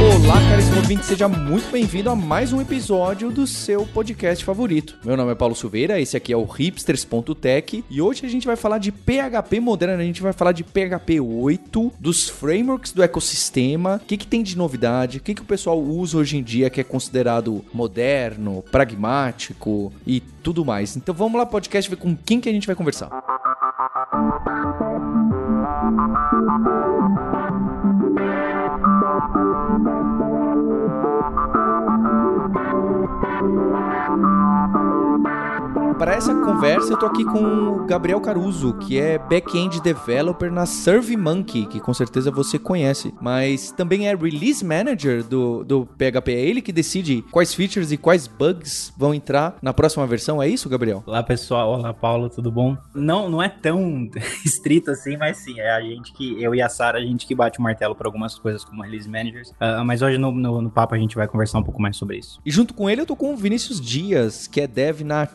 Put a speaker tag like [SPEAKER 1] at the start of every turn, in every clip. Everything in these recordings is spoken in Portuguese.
[SPEAKER 1] Olá, caríssimo ouvinte, seja muito bem-vindo a mais um episódio do seu podcast favorito. Meu nome é Paulo Silveira, esse aqui é o hipsters.tech e hoje a gente vai falar de PHP moderno, a gente vai falar de PHP 8, dos frameworks do ecossistema, o que, que tem de novidade, o que, que o pessoal usa hoje em dia que é considerado moderno, pragmático e tudo mais. Então vamos lá, podcast, ver com quem que a gente vai conversar. Bye. Para essa conversa, eu tô aqui com o Gabriel Caruso, que é back-end developer na SurveyMonkey, que com certeza você conhece, mas também é release manager do, do PHP. É ele que decide quais features e quais bugs vão entrar na próxima versão, é isso, Gabriel?
[SPEAKER 2] Olá, pessoal. Olá, Paulo, tudo bom? Não, não é tão estrito assim, mas sim, é a gente que, eu e a Sara, a gente que bate o martelo para algumas coisas como release managers. Uh, mas hoje no, no, no papo a gente vai conversar um pouco mais sobre isso.
[SPEAKER 1] E junto com ele eu tô com o Vinícius Dias, que é dev na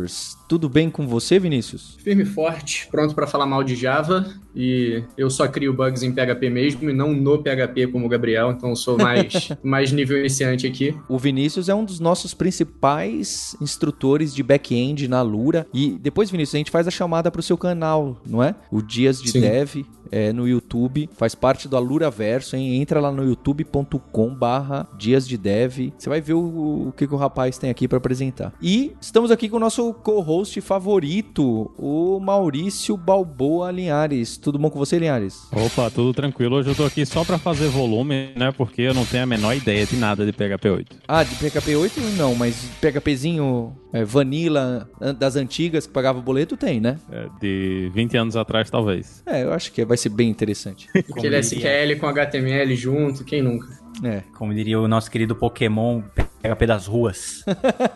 [SPEAKER 1] others Tudo bem com você, Vinícius?
[SPEAKER 3] Firme e forte, pronto para falar mal de Java. E eu só crio bugs em PHP mesmo e não no PHP como o Gabriel, então eu sou mais, mais nível iniciante aqui.
[SPEAKER 1] O Vinícius é um dos nossos principais instrutores de back-end na Lura. E depois, Vinícius, a gente faz a chamada para o seu canal, não é? O Dias de Sim. Dev é, no YouTube, faz parte do Alura Verso, hein? Entra lá no youtube.com barra Dias de Dev. Você vai ver o, o que, que o rapaz tem aqui para apresentar. E estamos aqui com o nosso co-host favorito, o Maurício Balboa Linhares. Tudo bom com você, Linhares?
[SPEAKER 4] Opa, tudo tranquilo. Hoje eu tô aqui só para fazer volume, né? Porque eu não tenho a menor ideia de nada de PHP 8.
[SPEAKER 1] Ah, de PHP 8 não, mas PHPzinho é, vanilla das antigas que pagava boleto tem, né?
[SPEAKER 4] É, de 20 anos atrás, talvez.
[SPEAKER 1] É, eu acho que vai ser bem interessante.
[SPEAKER 3] Aquele SQL com HTML junto, quem nunca?
[SPEAKER 2] É. Como diria o nosso querido Pokémon, PHP das ruas.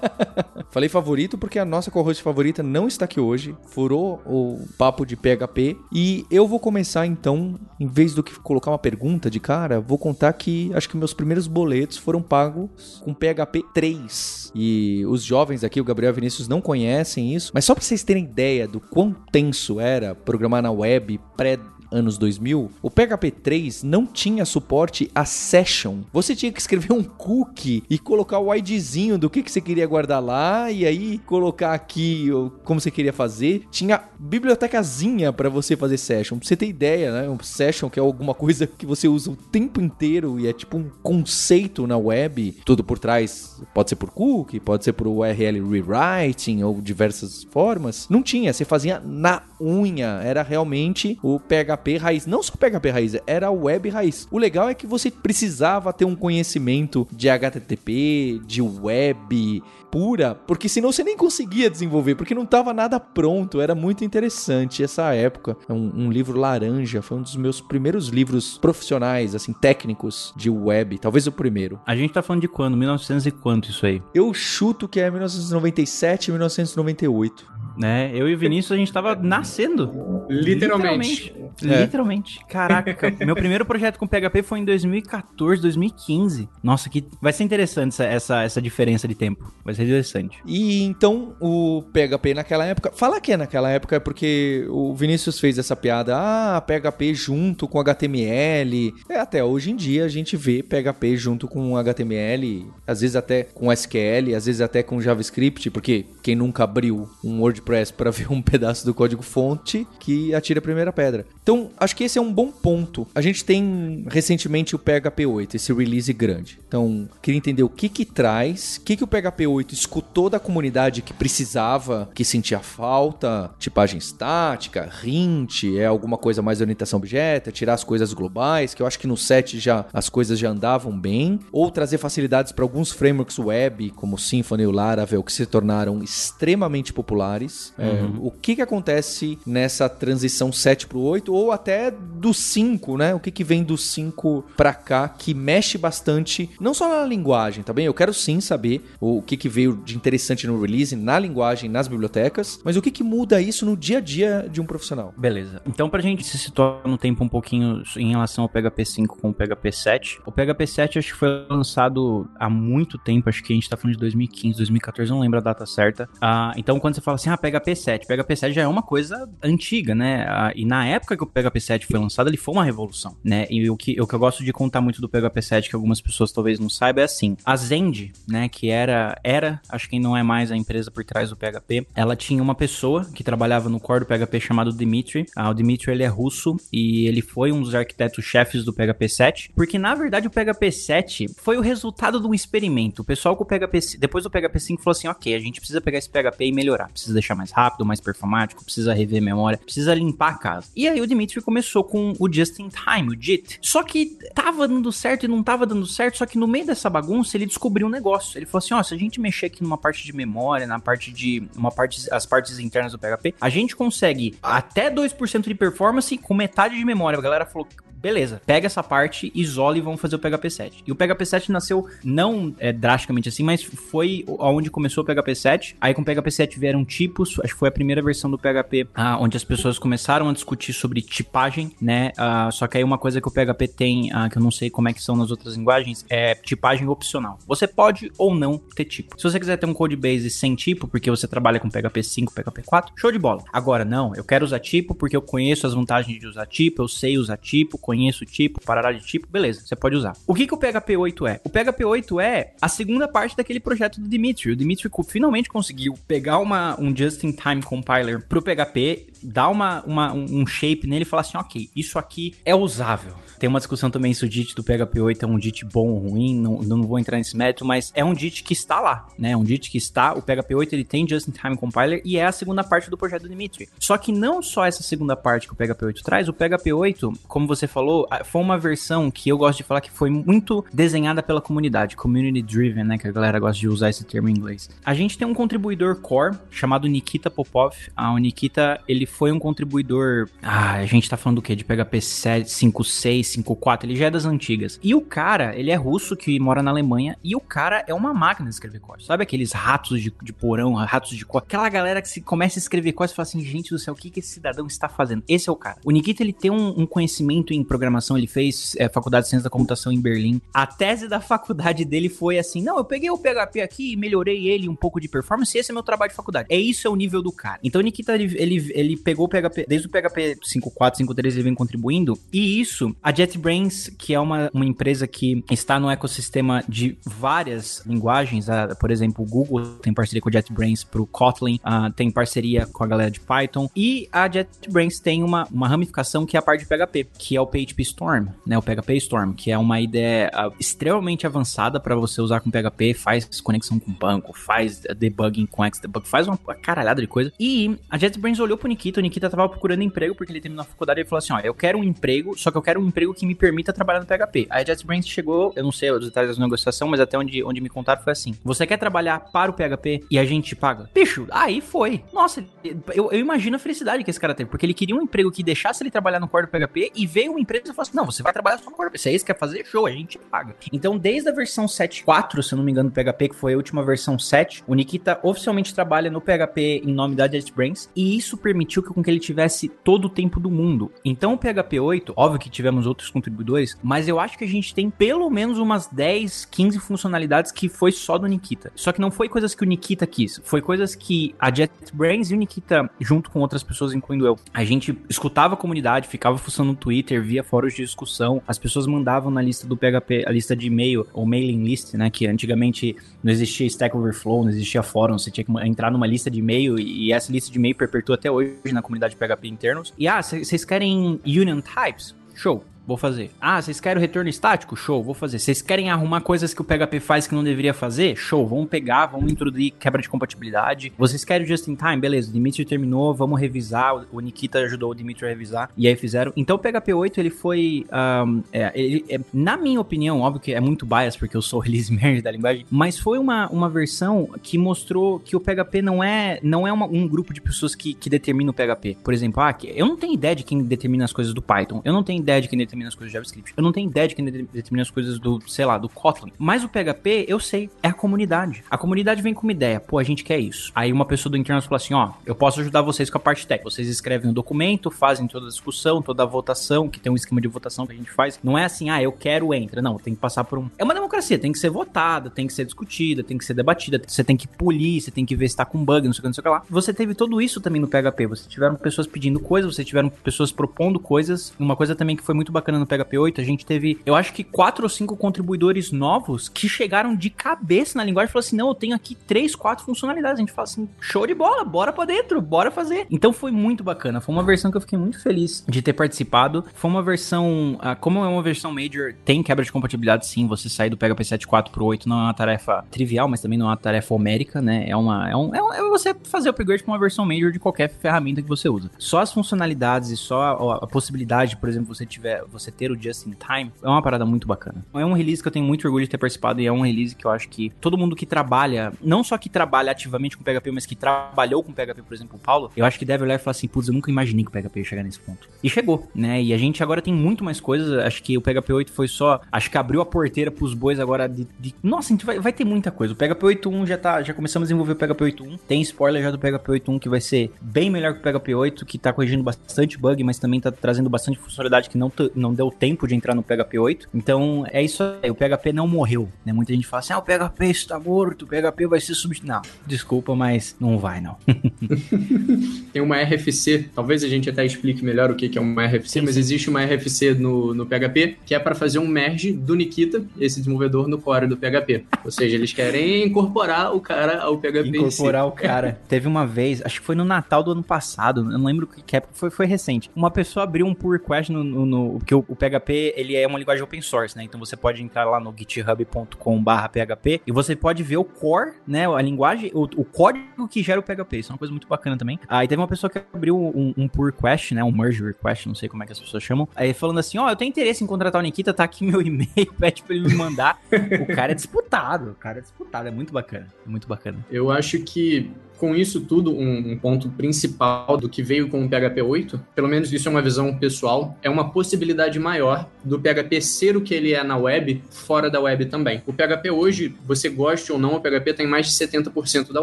[SPEAKER 1] Falei favorito porque a nossa co-host favorita não está aqui hoje. Furou o papo de PHP. E eu vou começar então, em vez do que colocar uma pergunta de cara, vou contar que acho que meus primeiros boletos foram pagos com PHP 3. E os jovens aqui, o Gabriel e Vinícius, não conhecem isso. Mas só para vocês terem ideia do quão tenso era programar na web pré anos 2000, o PHP 3 não tinha suporte a session. Você tinha que escrever um cookie e colocar o IDzinho do que, que você queria guardar lá e aí colocar aqui como você queria fazer. Tinha bibliotecazinha para você fazer session. Pra você ter ideia, né? Um session que é alguma coisa que você usa o tempo inteiro e é tipo um conceito na web, tudo por trás. Pode ser por cookie, pode ser por URL rewriting ou diversas formas. Não tinha, você fazia na unha. Era realmente o PHP PHP raiz. Não só PHP raiz, era web raiz. O legal é que você precisava ter um conhecimento de HTTP, de web pura, porque senão você nem conseguia desenvolver, porque não estava nada pronto. Era muito interessante essa época. Um, um, livro laranja foi um dos meus primeiros livros profissionais, assim, técnicos de web. Talvez o primeiro.
[SPEAKER 2] A gente tá falando de quando? 1900 e quanto isso aí?
[SPEAKER 1] Eu chuto que é 1997, 1998
[SPEAKER 2] né? Eu e o Vinícius, a gente tava nascendo.
[SPEAKER 3] Literalmente.
[SPEAKER 2] Literalmente. É. Literalmente. Caraca, meu primeiro projeto com PHP foi em 2014, 2015. Nossa, que vai ser interessante essa, essa, essa diferença de tempo. Vai ser interessante.
[SPEAKER 1] E então, o PHP naquela época... Fala que é naquela época, é porque o Vinícius fez essa piada. Ah, PHP junto com HTML. É, até hoje em dia a gente vê PHP junto com HTML, às vezes até com SQL, às vezes até com JavaScript, porque quem nunca abriu um WordPress para ver um pedaço do código fonte que atira a primeira pedra. Então, acho que esse é um bom ponto. A gente tem recentemente o PHP 8, esse release grande. Então, queria entender o que que traz, o que que o PHP 8 escutou da comunidade que precisava, que sentia falta, tipagem estática, hint, é alguma coisa mais de orientação objeto, é tirar as coisas globais, que eu acho que no 7 já as coisas já andavam bem, ou trazer facilidades para alguns frameworks web, como Symfony o Laravel, que se tornaram extremamente populares. É,
[SPEAKER 2] Uhum.
[SPEAKER 1] o que que acontece nessa transição 7 pro 8 ou até do 5, né? O que que vem do 5 pra cá que mexe bastante, não só na linguagem, tá bem? Eu quero sim saber o que que veio de interessante no release, na linguagem, nas bibliotecas, mas o que que muda isso no dia a dia de um profissional?
[SPEAKER 2] Beleza. Então, pra gente se situar no tempo um pouquinho em relação ao PHP 5 com o PHP 7, o PHP 7 acho que foi lançado há muito tempo, acho que a gente tá falando de 2015, 2014, não lembro a data certa. Ah, então, quando você fala assim, ah, PHP 7, PHP 7 já é uma coisa antiga, né? Ah, e na época que o PHP 7 foi lançado, ele foi uma revolução, né? E o que, o que eu gosto de contar muito do PHP 7, que algumas pessoas talvez não saibam, é assim, a Zend, né, que era, era, acho que não é mais a empresa por trás do PHP, ela tinha uma pessoa que trabalhava no core do PHP chamado Dmitry. Ah, o Dmitry, ele é russo e ele foi um dos arquitetos-chefes do PHP 7, porque na verdade o PHP 7 foi o resultado de um experimento. O pessoal com o PHP, depois do PHP 5 falou assim, ok, a gente precisa pegar esse PHP e melhorar, precisa deixar mais rápido, mais performático, precisa rever memória, precisa limpar a casa. E aí o Dmitry começou com o Just in Time, o JIT. Só que tava dando certo e não tava dando certo, só que no meio dessa bagunça ele descobriu um negócio. Ele falou assim, ó, se a gente mexer aqui numa parte de memória, na parte de uma parte as partes internas do PHP, a gente consegue até 2% de performance com metade de memória. A galera falou, beleza, pega essa parte, isola e vamos fazer o PHP 7. E o PHP 7 nasceu não é, drasticamente assim, mas foi onde começou o PHP 7. Aí com o PHP 7 vieram tipos, acho que foi a primeira versão do PHP ah, onde as pessoas começaram a discutir sobre tipagem, né? Ah, só que aí uma coisa que o PHP tem, ah, que eu não sei como é que são nas outras linguagens, é tipagem opcional. Você pode ou não ter tipo. Se você quiser ter um codebase sem tipo, porque você trabalha com PHP 5, PHP 4, show de bola. Agora, não, eu quero usar tipo porque eu conheço as vantagens de usar tipo, eu sei usar tipo, conheço o tipo, parará de tipo, beleza, você pode usar. O que, que o PHP 8 é? O PHP 8 é a segunda parte daquele projeto do Dimitri. O Dimitri finalmente conseguiu pegar uma, um just-in-time compiler pro PHP, dar uma, uma- um shape nele e falar assim, ok, isso aqui é usável. Tem uma discussão também se o JIT do PHP 8 é um JIT bom ou ruim, não, não vou entrar nesse mérito, mas é um JIT que está lá, né? É um JIT que está, o PHP 8 ele tem Just-in-Time Compiler e é a segunda parte do projeto do Dimitri. Só que não só essa segunda parte que o PHP 8 traz, o PHP 8, como você falou, ah, foi uma versão que eu gosto de falar que foi muito desenhada pela comunidade, community driven, né? Que a galera gosta de usar esse termo em inglês. A gente tem um contribuidor core chamado Nikita Popov. Ah, o Nikita, ele foi um contribuidor. Ah, a gente tá falando do quê? De PHP 7, 5.6, 5.4, ele já é das antigas. E o cara, ele é russo que mora na Alemanha e o cara é uma máquina de escrever código. Sabe aqueles ratos de, de porão, ratos de código? Aquela galera que se começa a escrever código e fala assim, gente do céu, o que, que esse cidadão está fazendo? Esse é o cara. O Nikita, ele tem um, um conhecimento em programação, ele fez é, faculdade de ciência da computação em Berlim. A tese da faculdade dele foi assim, não, eu peguei o PHP aqui e melhorei ele um pouco de performance e esse é meu trabalho de faculdade. É isso, é o nível do cara. Então o Nikita, ele, ele, ele pegou o PHP, desde o PHP 5.4, 5.3 ele vem contribuindo, e isso, a JetBrains, que é uma, uma empresa que está no ecossistema de várias linguagens, ah, por exemplo, o Google tem parceria com a JetBrains pro Kotlin, ah, tem parceria com a galera de Python, e a JetBrains tem uma, uma ramificação que é a parte de PHP, que é o PHP Storm, né, o PHP Storm, que é uma ideia ah, extremamente avançada para você usar com PHP, faz conexão com banco, faz debugging com Xdebug, faz uma caralhada de coisa. E a JetBrains olhou pro Nikita, o Nikita tava procurando emprego porque ele terminou a faculdade e falou assim, ó, eu quero um emprego, só que eu quero um emprego que me permita trabalhar no PHP. Aí a JetBrains chegou, eu não sei os detalhes da negociação, mas até onde, onde me contaram foi assim, você quer trabalhar para o PHP e a gente te paga? Bicho, aí foi. Nossa, eu, eu imagino a felicidade que esse cara teve, porque ele queria um emprego que deixasse ele trabalhar no core do PHP e veio uma empresa falou assim, não, você vai trabalhar só no core se é isso que quer fazer, show, a gente paga. Então, desde a versão 7.4, se eu não me engano, do PHP, que foi a última versão 7, o Nikita oficialmente trabalha no PHP em nome da JetBrains, e isso permitiu que, com que ele tivesse todo o tempo do mundo. Então, o PHP 8, óbvio que tivemos outros contribuidores, mas eu acho que a gente tem pelo menos umas 10, 15 funcionalidades que foi só do Nikita. Só que não foi coisas que o Nikita quis, foi coisas que a JetBrains e o Nikita, junto com outras pessoas, incluindo eu, a gente escutava a comunidade, ficava fuçando no Twitter, via fóruns de discussão, as pessoas mandavam na lista do PHP, a lista de e-mail, ou mailing list, né, que antigamente não existia Stack Overflow, não existia fórum, você tinha que entrar numa lista de e-mail e essa lista de e-mail perpetua até hoje na comunidade PHP internos. E ah, vocês querem union types? Show. Vou fazer. Ah, vocês querem o retorno estático? Show, vou fazer. Vocês querem arrumar coisas que o PHP faz que não deveria fazer? Show, vamos pegar, vamos introduzir quebra de compatibilidade. Vocês querem o just in time? Beleza, o Dimitri terminou, vamos revisar. O Nikita ajudou o Dimitri a revisar. E aí fizeram. Então o PHP 8 ele foi. Um, é, ele, é, na minha opinião, óbvio que é muito bias porque eu sou release manager da linguagem, mas foi uma, uma versão que mostrou que o PHP não é, não é uma, um grupo de pessoas que, que determina o PHP. Por exemplo, ah, eu não tenho ideia de quem determina as coisas do Python, eu não tenho ideia de quem determina as coisas do JavaScript, eu não tenho ideia de quem determina as coisas do, sei lá, do Kotlin. Mas o PHP, eu sei, é a comunidade. A comunidade vem com uma ideia, pô, a gente quer isso. Aí uma pessoa do Internal fala assim, ó, eu posso ajudar vocês com a parte técnica. Vocês escrevem um documento, fazem toda a discussão, toda a votação, que tem um esquema de votação que a gente faz. Não é assim, ah, eu quero entra. Não, tem que passar por um. É uma democracia, tem que ser votada, tem que ser discutida, tem que ser debatida, você tem que polir, você tem que ver se tá com bug, não sei o que, não sei o que lá. Você teve tudo isso também no PHP. Você tiveram pessoas pedindo coisas, você tiveram pessoas propondo coisas. Uma coisa também que foi muito bacana no PHP 8, a gente teve, eu acho que quatro ou cinco contribuidores novos que chegaram de cabeça na linguagem e falaram assim: não, eu tenho aqui três, quatro funcionalidades. A gente fala assim: show de bola, bora pra dentro, bora fazer. Então foi muito bacana. Foi uma versão que eu fiquei muito feliz de ter participado. Foi uma versão, ah, como é uma versão major, tem quebra de compatibilidade sim. Você sair do PHP 7.4 pro 8 não é uma tarefa trivial, mas também não é uma tarefa homérica, né? É uma. É, um, é, é você fazer upgrade pra uma versão major de qualquer ferramenta que você usa. Só as funcionalidades e só a, a possibilidade, por exemplo, você tiver, você ter o just in time, é uma parada muito bacana. É um release que eu tenho muito orgulho de ter participado e é um release que eu acho que todo mundo que trabalha, não só que trabalha ativamente com PHP, mas que trabalhou com PHP, por exemplo, o Paulo, eu acho que deve olhar e falar assim, putz, eu nunca imaginei que o PHP ia chegar nesse ponto. E chegou, né? E a gente agora tem muito mais coisas, acho que o PHP 8 foi só, acho que abriu a porteira pros bois agora de, de... nossa, a gente vai, vai ter muita coisa. O PHP 8.1 já tá, já começamos a desenvolver o PHP 8.1, tem spoiler já do PHP 8.1 que vai ser bem melhor que o PHP 8, que tá corrigindo bastante bug, mas também tá trazendo bastante funcionalidade que não, não deu tempo de entrar no PHP 8. Então, é isso aí, o PHP não morreu, né? Muita gente fala assim, ah, o PHP está morto, o PHP vai ser substituído. Não, desculpa, mas não vai, não.
[SPEAKER 3] tem uma RFC, talvez a gente até explique melhor o que é uma RFC, sim, mas existe uma RFC no, no PHP que é para fazer um merge do Nikita, esse desenvolvedor, no core do PHP. Ou seja, eles querem incorporar o cara ao PHP
[SPEAKER 2] Incorporar si. o cara. Teve uma vez, acho que foi no Natal do ano passado, eu não lembro que época, foi, foi recente. Uma pessoa abriu um pull request no, no, no porque o, o, PHP, ele é uma linguagem open source, né? Então você pode entrar lá no github.com/php e você pode ver o core, né, a linguagem, o, o, código que gera o PHP. Isso é uma coisa muito bacana também. Aí teve uma pessoa que abriu um, um pull request, né, um merge request, não sei como é que as pessoas chamam. Aí falando assim, ó, oh, eu tenho interesse em contratar o Nikita, tá aqui meu e-mail, pede pra ele me mandar. o cara é disputado, o cara é disputado, é muito bacana, é muito bacana.
[SPEAKER 3] Eu acho que com isso tudo, um, um, ponto principal do que veio com o PHP 8, pelo menos isso é uma visão pessoal, é uma possibilidade maior do PHP ser o que ele é na web, fora da web também. O PHP hoje, você goste ou não, o PHP tem mais de 70% da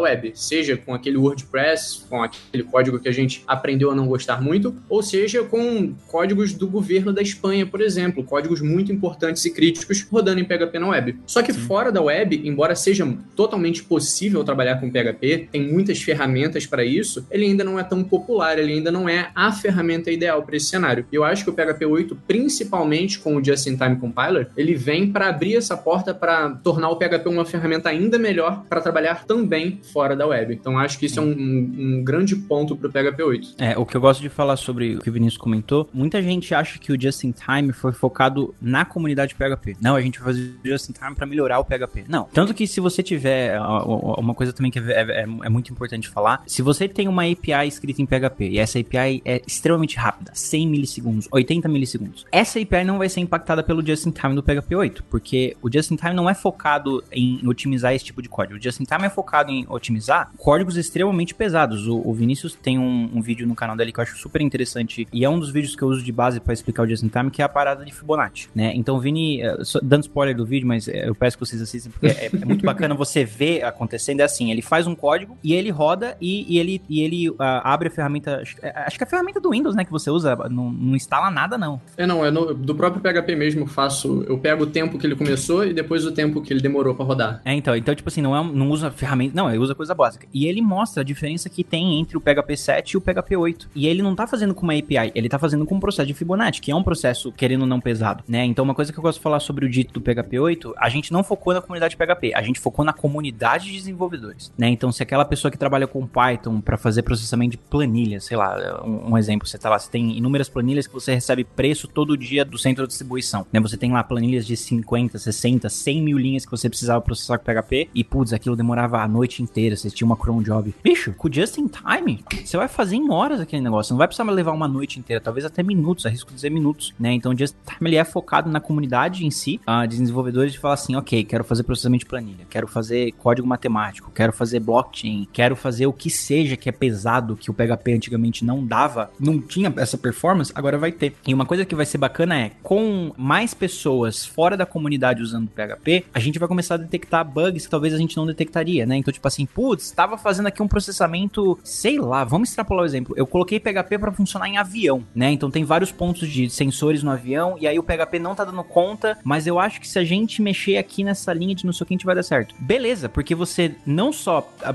[SPEAKER 3] web, seja com aquele WordPress, com aquele código que a gente aprendeu a não gostar muito, ou seja com códigos do governo da Espanha, por exemplo, códigos muito importantes e críticos rodando em PHP na web. Só que Sim. fora da web, embora seja totalmente possível trabalhar com PHP, tem muita muitas ferramentas para isso, ele ainda não é tão popular, ele ainda não é a ferramenta ideal para esse cenário. Eu acho que o PHP 8, principalmente com o Just-in-Time Compiler, ele vem para abrir essa porta para tornar o PHP uma ferramenta ainda melhor para trabalhar também fora da web. Então acho que isso é um, um grande ponto para o PHP 8.
[SPEAKER 2] É, o que eu gosto de falar sobre o que o Vinícius comentou, muita gente acha que o Just-in-Time foi focado na comunidade PHP. Não, a gente vai fazer o Just-in-Time para melhorar o PHP. Não. Tanto que se você tiver uma coisa também que é, é, é muito importante falar. Se você tem uma API escrita em PHP e essa API é extremamente rápida, 100 milissegundos, 80 milissegundos, essa API não vai ser impactada pelo just-in-time do PHP 8, porque o just-in-time não é focado em otimizar esse tipo de código. O just-in-time é focado em otimizar códigos extremamente pesados. O, o Vinícius tem um, um, vídeo no canal dele que eu acho super interessante e é um dos vídeos que eu uso de base para explicar o just-in-time, que é a parada de Fibonacci, né? Então, Vini, eh, dando spoiler do vídeo, mas eh, eu peço que vocês assistam porque é, é muito bacana você ver acontecendo. É assim, ele faz um código e ele roda e, e ele, e ele uh, abre a ferramenta. Acho, é, acho, que é a ferramenta do Windows, né? Que você usa, não, não instala nada, não.
[SPEAKER 3] É, não, é no, do próprio PHP mesmo faço. Eu pego o tempo que ele começou e depois o tempo que ele demorou para rodar.
[SPEAKER 2] É, então, então, tipo assim, não, é, não usa ferramenta. Não, ele usa coisa básica. E ele mostra a diferença que tem entre o PHP 7 e o PHP 8. E ele não tá fazendo com uma API, ele tá fazendo com um processo de Fibonacci, que é um processo, querendo não pesado, né? Então, uma coisa que eu gosto de falar sobre o dito do PHP 8, a gente não focou na comunidade PHP, a gente focou na comunidade de desenvolvedores, né? Então, se aquela pessoa que trabalha com Python para fazer processamento de planilha, sei lá, um, um, exemplo, você tá lá, você tem inúmeras planilhas que você recebe preço todo dia do centro de distribuição. Né? Você tem lá planilhas de 50, 60, 100 mil linhas que você precisava processar com PHP e, putz, aquilo demorava a noite inteira, você tinha uma cron job. Bicho, com just in time, você vai fazer em horas aquele negócio, não vai precisar levar uma noite inteira, talvez até minutos, arrisco dizer minutos, né? Então, just in time ele é focado na comunidade em si, de desenvolvedores de falar assim, ok, quero fazer processamento de planilha, quero fazer código matemático, quero fazer blockchain, quero fazer o que seja que é pesado, que o PHP antigamente não dava, não tinha essa performance, agora vai ter. E uma coisa que vai ser bacana é, com mais pessoas fora da comunidade usando PHP, a gente vai começar a detectar bugs que talvez a gente não detectaria, né? Então, tipo assim, putz, estava fazendo aqui um processamento, sei lá, vamos extrapolar o exemplo. Eu coloquei PHP para funcionar em avião, né? Então tem vários pontos de sensores no avião e aí o PHP não tá dando conta, mas eu acho que se a gente mexer aqui nessa linha de não sei o que, a gente vai dar certo. Beleza, porque você não só ah,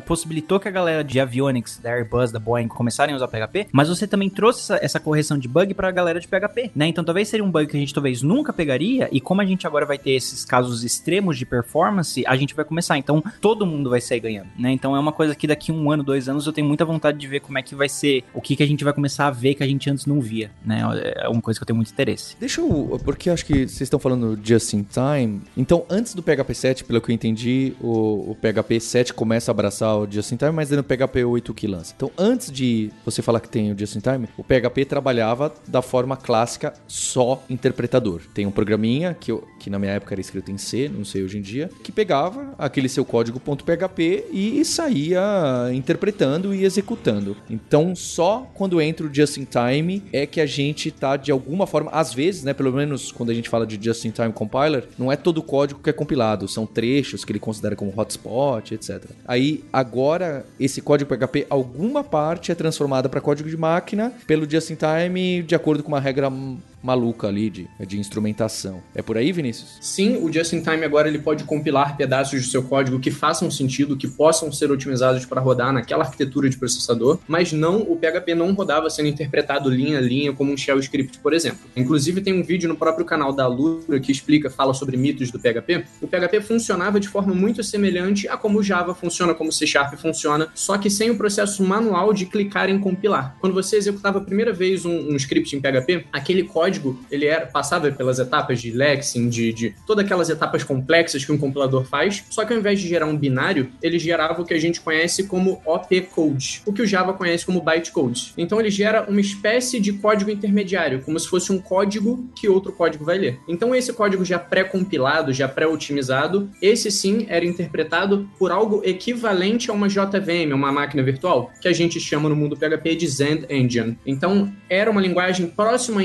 [SPEAKER 2] possibilitou que a galera de avionics, da Airbus, da Boeing começarem a usar PHP, mas você também trouxe essa, essa correção de bug para a galera de PHP, né? Então talvez seria um bug que a gente talvez nunca pegaria e como a gente agora vai ter esses casos extremos de performance, a gente vai começar. Então todo mundo vai sair ganhando, né? Então é uma coisa que daqui um ano, dois anos eu tenho muita vontade de ver como é que vai ser, o que, que a gente vai começar a ver que a gente antes não via, né? É uma coisa que eu tenho muito interesse.
[SPEAKER 1] Deixa eu, porque acho que vocês estão falando just in time. Então antes do PHP 7, pelo que eu entendi, o, o PHP 7 começa a abraçar o just in time, mas é no PHP 8 que lança. Então antes de você falar que tem o just in time, o PHP trabalhava da forma clássica só interpretador. Tem um programinha que, eu, que na minha época era escrito em C, não sei hoje em dia, que pegava aquele seu código .php e saía interpretando e executando. Então só quando entra o just in time é que a gente tá de alguma forma, às vezes, né, pelo menos quando a gente fala de just in time compiler, não é todo o código que é compilado, são trechos que ele considera como hotspot, etc. Aí agora esse código PHP alguma parte é transformada para código de máquina pelo just in time de acordo com uma regra maluca ali de, de instrumentação. É por aí, Vinícius?
[SPEAKER 3] Sim, o Just in Time agora ele pode compilar pedaços do seu código que façam sentido, que possam ser otimizados para rodar naquela arquitetura de processador, mas não o PHP não rodava sendo interpretado linha a linha como um shell script, por exemplo. Inclusive tem um vídeo no próprio canal da Lura que explica, fala sobre mitos do PHP. O PHP funcionava de forma muito semelhante a como o Java funciona, como o C Sharp funciona, só que sem o processo manual de clicar em compilar. Quando você executava a primeira vez um, um script em PHP, aquele código código ele era, passava pelas etapas de lexing, de, de todas aquelas etapas complexas que um compilador faz, só que ao invés de gerar um binário, ele gerava o que a gente conhece como opcode, o que o Java conhece como bytecode. Então ele gera uma espécie de código intermediário, como se fosse um código que outro código vai ler. Então esse código já pré-compilado, já pré-otimizado, esse sim era interpretado por algo equivalente a uma JVM, uma máquina virtual, que a gente chama no mundo PHP de Zend Engine. Então era uma linguagem próxima a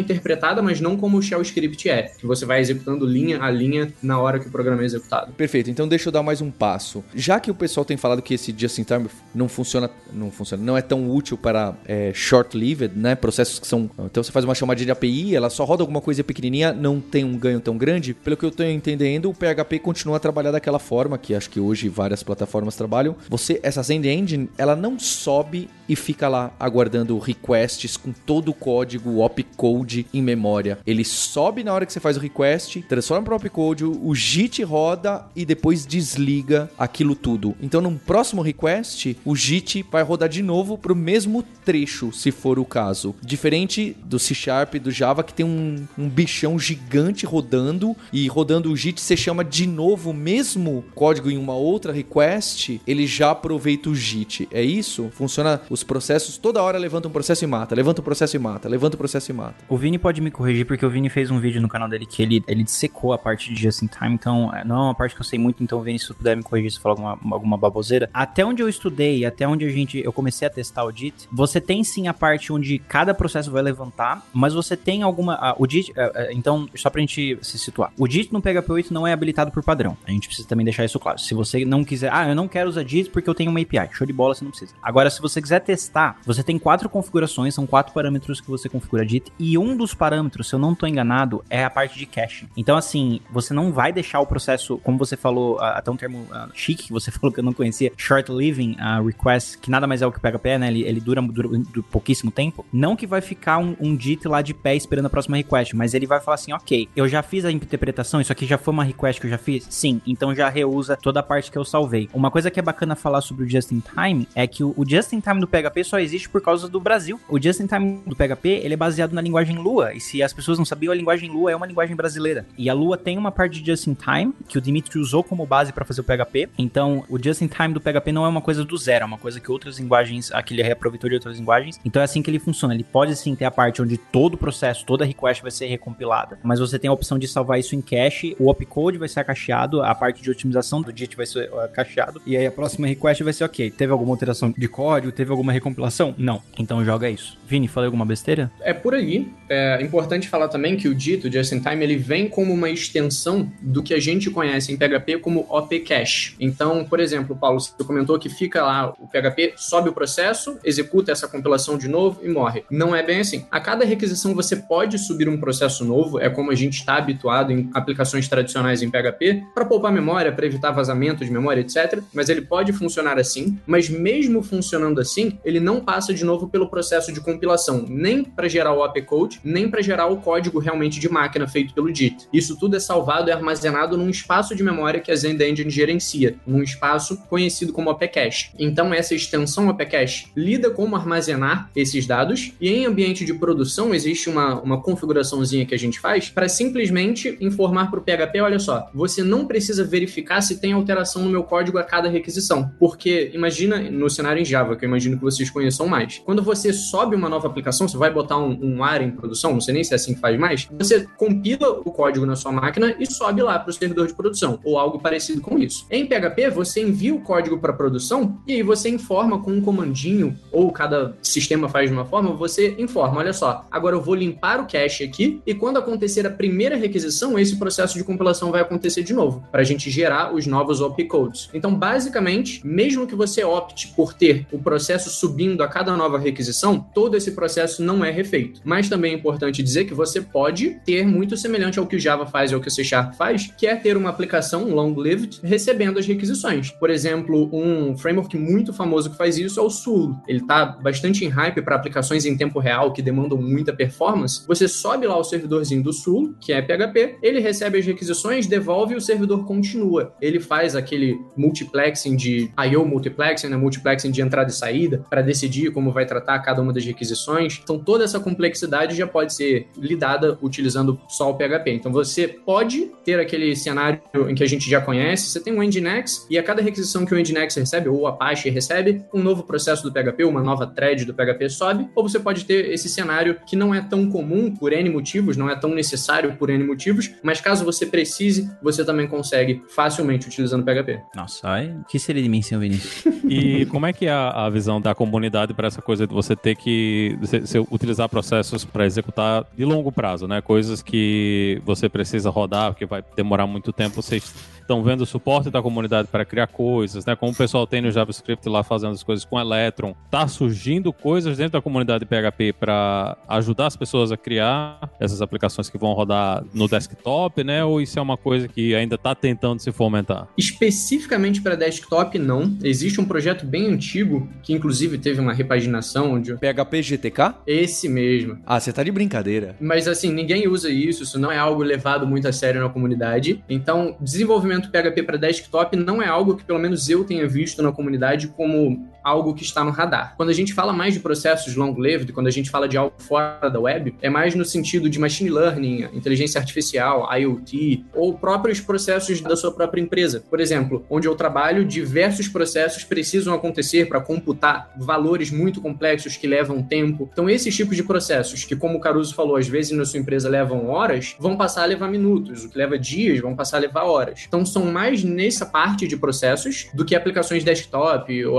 [SPEAKER 3] interpretada mas não como o shell script é, que você vai executando linha a linha na hora que o programa é executado.
[SPEAKER 1] Perfeito. Então deixa eu dar mais um passo. Já que o pessoal tem falado que esse just in time não funciona, não funciona, não é tão útil para é, short-lived, né? Processos que são, então você faz uma chamadinha de API, ela só roda alguma coisa pequenininha, não tem um ganho tão grande. Pelo que eu estou entendendo, o PHP continua a trabalhar daquela forma que acho que hoje várias plataformas trabalham. Você essa Zend Engine, ela não sobe e fica lá aguardando requests com todo o código opcode em memória. Ele sobe na hora que você faz o request, transforma para opcode, o JIT roda e depois desliga aquilo tudo. Então, no próximo request, o JIT vai rodar de novo para o mesmo trecho, se for o caso. Diferente do C Sharp, do Java, que tem um, um bichão gigante rodando e rodando o JIT, você chama de novo o mesmo código em uma outra request, ele já aproveita o JIT. É isso? Funciona os processos, toda hora levanta um processo e mata, levanta um processo e mata, levanta um processo e mata.
[SPEAKER 2] O Vini pode me corrigir, porque o Vini fez um vídeo no canal dele que ele, ele dissecou a parte de Just in Time, então é, não é uma parte que eu sei muito, então Vini, se tu puder me corrigir se falar alguma, alguma baboseira. Até onde eu estudei, até onde a gente, eu comecei a testar o JIT, você tem sim a parte onde cada processo vai levantar, mas você tem alguma, o JIT, a, a, então, só pra gente se situar, o JIT no PHP 8 não é habilitado por padrão, a gente precisa também deixar isso claro. Se você não quiser, ah, eu não quero usar JIT porque eu tenho uma API, show de bola, você não precisa. Agora, se você quiser testar, você tem quatro configurações, são quatro parâmetros que você configura JIT, e um dos parâmetros, se eu não tô enganado, é a parte de caching. Então, assim, você não vai deixar o processo, como você falou, até um termo uh, chique que você falou que eu não conhecia, short living uh, request, que nada mais é o que o PHP, né? Ele, ele dura, dura, dura, pouquíssimo tempo. Não que vai ficar um, um JIT lá de pé esperando a próxima request, mas ele vai falar assim, ok, eu já fiz a interpretação, isso aqui já foi uma request que eu já fiz? Sim, então já reusa toda a parte que eu salvei. Uma coisa que é bacana falar sobre o Just in Time é que o, o Just in Time do PHP só existe por causa do Brasil. O Just in Time do PHP, ele é baseado na linguagem Lua, e se se as pessoas não sabiam, a linguagem Lua é uma linguagem brasileira. E a Lua tem uma parte de just in time que o Dimitri usou como base para fazer o PHP. Então, o just in time do PHP não é uma coisa do zero, é uma coisa que outras linguagens, aqui ele reaproveitou de outras linguagens. Então é assim que ele funciona. Ele pode sim ter a parte onde todo o processo, toda a request vai ser recompilada, mas você tem a opção de salvar isso em cache, o opcode vai ser cacheado, a parte de otimização do JIT vai ser uh, cacheado, e aí a próxima request vai ser ok. Teve alguma alteração de código? Teve alguma recompilação? Não. Então joga isso. Vini, falei alguma besteira?
[SPEAKER 3] É por aí. É importante falar também que o dito, just in time, ele vem como uma extensão do que a gente conhece em PHP como OP cache. Então, por exemplo, Paulo, você comentou que fica lá o PHP, sobe o processo, executa essa compilação de novo e morre. Não é bem assim. A cada requisição você pode subir um processo novo, é como a gente está habituado em aplicações tradicionais em PHP, para poupar memória, para evitar vazamento de memória, etc. Mas ele pode funcionar assim, mas mesmo funcionando assim, ele não passa de novo pelo processo de compilação, nem para gerar o opcode, nem para gerar o código realmente de máquina feito pelo JIT. Isso tudo é salvado e armazenado num espaço de memória que a Zend Engine gerencia, num espaço conhecido como OPCache. Então essa extensão OPCache lida como armazenar esses dados e em ambiente de produção existe uma, uma configuraçãozinha que a gente faz para simplesmente informar para o PHP, olha só, você não precisa verificar se tem alteração no meu código a cada requisição, porque imagina no cenário em Java, que eu imagino que vocês conheçam mais, quando você sobe uma nova aplicação, você vai botar um, um ar em produção, não sei nem se é assim que faz mais, você compila o código na sua máquina e sobe lá para o servidor de produção, ou algo parecido com isso. Em PHP, você envia o código para produção e aí você informa com um comandinho, ou cada sistema faz de uma forma, você informa, olha só, agora eu vou limpar o cache aqui e quando acontecer a primeira requisição, esse processo de compilação vai acontecer de novo, para a gente gerar os novos opcodes. Então, basicamente, mesmo que você opte por ter o processo subindo a cada nova requisição, todo esse processo não é refeito. Mas também é importante dizer que você pode ter muito semelhante ao que o Java faz e ao que o C Sharp faz, que é ter uma aplicação long-lived recebendo as requisições. Por exemplo, um framework muito famoso que faz isso é o Sul. Ele está bastante em hype para aplicações em tempo real que demandam muita performance. Você sobe lá o servidorzinho do Sul, que é PHP, ele recebe as requisições, devolve e o servidor continua. Ele faz aquele multiplexing de I/O multiplexing, né, multiplexing de entrada e saída, para decidir como vai tratar cada uma das requisições. Então toda essa complexidade já pode ser lidada utilizando só o PHP. Então você pode ter aquele cenário em que a gente já conhece, você tem um Nginx e a cada requisição que o Nginx recebe, ou o Apache recebe, um novo processo do PHP, uma nova thread do PHP sobe, ou você pode ter esse cenário que não é tão comum por N motivos, não é tão necessário por N motivos, mas caso você precise, você também consegue facilmente utilizando PHP.
[SPEAKER 2] Nossa, ai, que seria de mim, senhor Vinícius?
[SPEAKER 4] E como é que é a, a visão da comunidade para essa coisa de você ter que você, você utilizar processos para executar de longo prazo, né? Coisas que você precisa rodar, porque vai demorar muito tempo. Vocês estão vendo o suporte da comunidade para criar coisas, né? Como o pessoal tem no JavaScript lá fazendo as coisas com Electron. Tá surgindo coisas dentro da comunidade PHP para ajudar as pessoas a criar essas aplicações que vão rodar no desktop, né? Ou isso é uma coisa que ainda está tentando se fomentar?
[SPEAKER 3] Especificamente para desktop, não. Existe um projeto bem antigo que inclusive teve uma repaginação onde
[SPEAKER 1] PHP GTK?
[SPEAKER 3] esse mesmo.
[SPEAKER 1] Ah, você tá de brincadeira.
[SPEAKER 3] Mas assim, ninguém usa isso, isso não é algo levado muito a sério na comunidade. Então, desenvolvimento PHP para desktop não é algo que pelo menos eu tenha visto na comunidade como algo que está no radar. Quando a gente fala mais de processos long-lived, quando a gente fala de algo fora da web, é mais no sentido de machine learning, inteligência artificial, IoT, ou próprios processos da sua própria empresa. Por exemplo, onde eu trabalho, diversos processos precisam acontecer para computar valores muito complexos que levam tempo. Então, esses tipos de processos, que como o Caruso falou, às vezes na sua empresa levam horas, vão passar a levar minutos. O que leva dias, vão passar a levar horas. Então, são mais nessa parte de processos do que aplicações desktop ou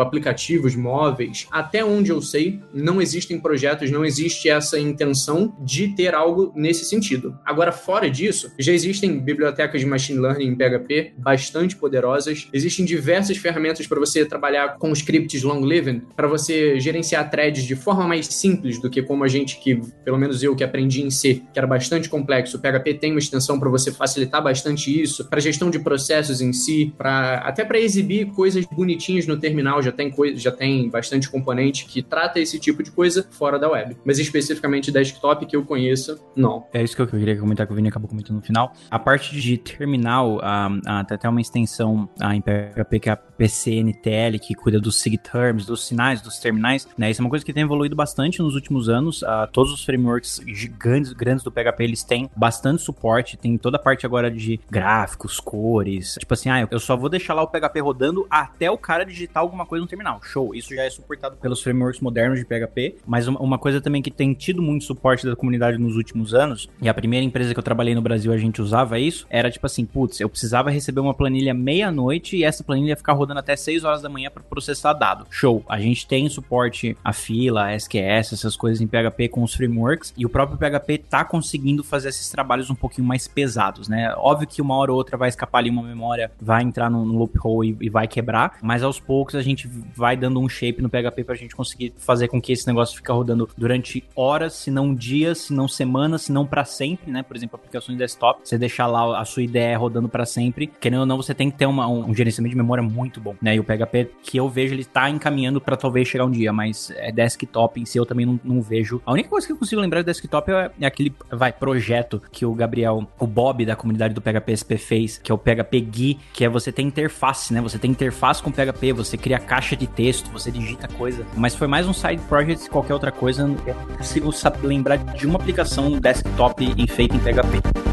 [SPEAKER 3] aplicativos móveis. Até onde eu sei, não existem projetos, não existe essa intenção de ter algo nesse sentido. Agora, fora disso, já existem bibliotecas de machine learning em PHP bastante poderosas. Existem diversas ferramentas para você trabalhar com scripts long-living, para você gerenciar threads de forma mais simples do que como a gente que, pelo menos eu que aprendi em C, que era bastante complexo. O PHP tem uma extensão para você facilitar bastante isso. Para gestão de processos em si, para até para exibir coisas bonitinhas no terminal, já tem coisa, já tem bastante componente que trata esse tipo de coisa fora da web. Mas especificamente desktop que eu conheça, não.
[SPEAKER 2] É isso que eu queria comentar que o Vini acabou comentando no final. A parte de terminal, uh, tem até uma extensão em PHP que é a PCNTL, que cuida dos SIG-terms, dos sinais, dos terminais, né? Isso é uma coisa que tem evoluído bastante nos últimos anos. Uh, todos os frameworks gigantes, grandes do PHP, eles têm bastante suporte, tem toda a parte agora de gráficos, cores. Tipo assim, ah, eu só vou deixar lá o PHP rodando até o cara digitar alguma coisa no terminal. Show. Isso já é suportado pelos frameworks modernos de PHP, mas uma coisa também que tem tido muito suporte da comunidade nos últimos anos, e a primeira empresa que eu trabalhei no Brasil a gente usava isso, era tipo assim, putz, eu precisava receber uma planilha meia-noite e essa planilha ia ficar rodando até 6 horas da manhã para processar dado. Show. A gente tem suporte a fila, a SQS, essas coisas em PHP com os frameworks, e o próprio PHP tá conseguindo fazer esses trabalhos um pouquinho mais pesados, né? Óbvio que uma hora ou outra vai escapar ali uma memória, vai entrar no, no loophole e, e vai quebrar, mas aos poucos a gente vai dando um shape no PHP pra gente conseguir fazer com que esse negócio fique rodando durante horas, se não dias, se não semanas, se não para sempre, né? Por exemplo, aplicações desktop, você deixar lá a sua ideia rodando para sempre, querendo ou não, você tem que ter uma, um, um, gerenciamento de memória muito bom, né? E o PHP que eu vejo, ele tá encaminhando para talvez chegar um dia, mas é desktop em si eu também não, não, vejo. A única coisa que eu consigo lembrar de desktop é, é aquele, vai, projeto que o Gabriel, o Bob da comunidade do PHP SP fez, que é o PHP GUI, que é você ter interface, né? Você tem interface com PHP, você cria caixa de texto, você digita coisa. Mas foi mais um side project que qualquer outra coisa. Eu consigo lembrar de uma aplicação desktop feita em PHP.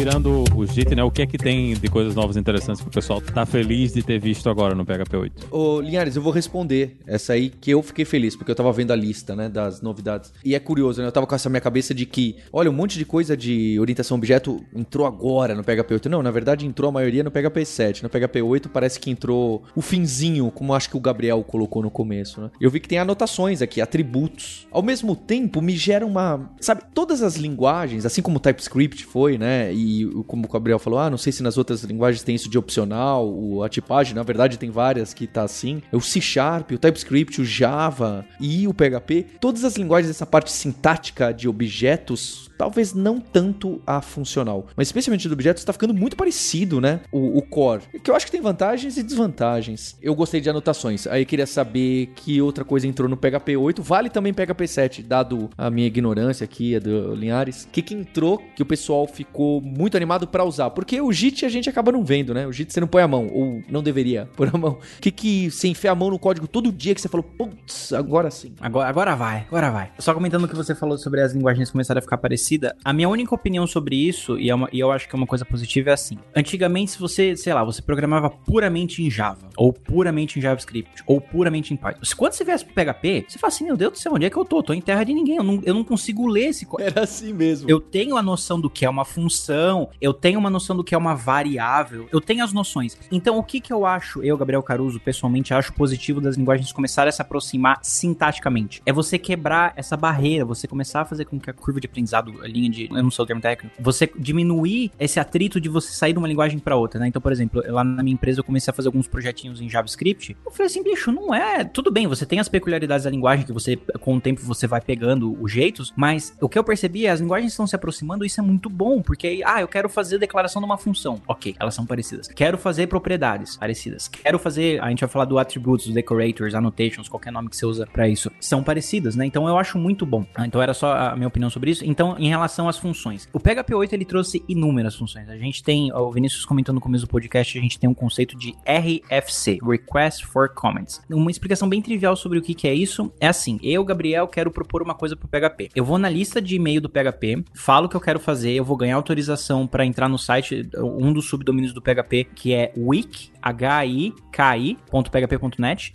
[SPEAKER 4] Tirando o JIT, né, o que é que tem de coisas novas interessantes que o pessoal tá feliz de ter visto agora no PHP 8?
[SPEAKER 1] Ô, Linhares, eu vou responder essa aí que eu fiquei feliz, porque eu tava vendo a lista, né, das novidades. E é curioso, né, eu tava com essa minha cabeça de que, olha, um monte de coisa de orientação objeto entrou agora no PHP 8. Não, na verdade entrou a maioria no PHP 7. No PHP 8 parece que entrou o finzinho, como acho que o Gabriel colocou no começo, né? Eu vi que tem anotações aqui, atributos. Ao mesmo tempo, me gera uma, sabe, todas as linguagens, assim como o TypeScript foi, né, e como o Gabriel falou, ah, não sei se nas outras linguagens tem isso de opcional, a tipagem, na verdade tem várias que tá assim. O C Sharp, o TypeScript, o Java e o PHP, todas as linguagens dessa parte sintática de objetos talvez não tanto a funcional, mas especialmente do objeto está ficando muito parecido, né? O, o, core, que eu acho que tem vantagens e desvantagens. Eu gostei de anotações. Aí queria saber que outra coisa entrou no PHP 8, vale também PHP 7, dado a minha ignorância aqui, a do Linhares. O que, que entrou que o pessoal ficou animado para usar? Porque o JIT a gente acaba não vendo, né? O JIT você não põe a mão, ou não deveria pôr a mão. O que, que você enfia a mão no código todo dia que você falou, putz, agora sim.
[SPEAKER 2] Agora, agora vai, agora vai. Só comentando o que você falou sobre as linguagens começarem a ficar parecidas a minha única opinião sobre isso, e, é uma, e eu acho que é uma coisa positiva, é assim. Antigamente, se você, sei lá, você programava puramente em Java, ou puramente em JavaScript, ou puramente em Python. Quando você viesse pro PHP, você fala assim, meu Deus do céu, onde é que eu tô? Tô em terra de ninguém, eu não, eu não consigo ler esse código.
[SPEAKER 1] Era assim mesmo.
[SPEAKER 2] Eu tenho a noção do que é uma função, eu tenho uma noção do que é uma variável, eu tenho as noções. Então, o que que eu acho, eu, Gabriel Caruso, pessoalmente acho positivo das linguagens começarem a se aproximar sintaticamente? É você quebrar essa barreira, você começar a fazer com que a curva de aprendizado, a linha de eu não sou o termo técnico, você diminuir esse atrito de você sair de uma linguagem para outra, né? Então, por exemplo, lá na minha empresa eu comecei a fazer alguns projetinhos em JavaScript. Eu falei assim, bicho, não é. Tudo bem, você tem as peculiaridades da linguagem que você, com o tempo, você vai pegando os jeitos, mas o que eu percebi é as linguagens estão se aproximando isso é muito bom, porque, ah, eu quero fazer declaração de uma função. Ok, elas são parecidas. Quero fazer propriedades parecidas. Quero fazer, a gente vai falar do attributes, do decorators, annotations, qualquer nome que você usa para isso. São parecidas, né? Então eu acho muito bom. Então era só a minha opinião sobre isso. Então, em relação as funções. O PHP 8 ele trouxe inúmeras funções. A gente tem, o Vinícius comentou no começo do podcast, a gente tem um conceito de RFC, Request for Comments. Uma explicação bem trivial sobre o que, que é isso é assim: eu, Gabriel, quero propor uma coisa pro PHP. Eu vou na lista de e-mail do PHP, falo que eu quero fazer, eu vou ganhar autorização para entrar no site, um dos subdomínios do PHP, que é wiki, h-i-k-i.php.net,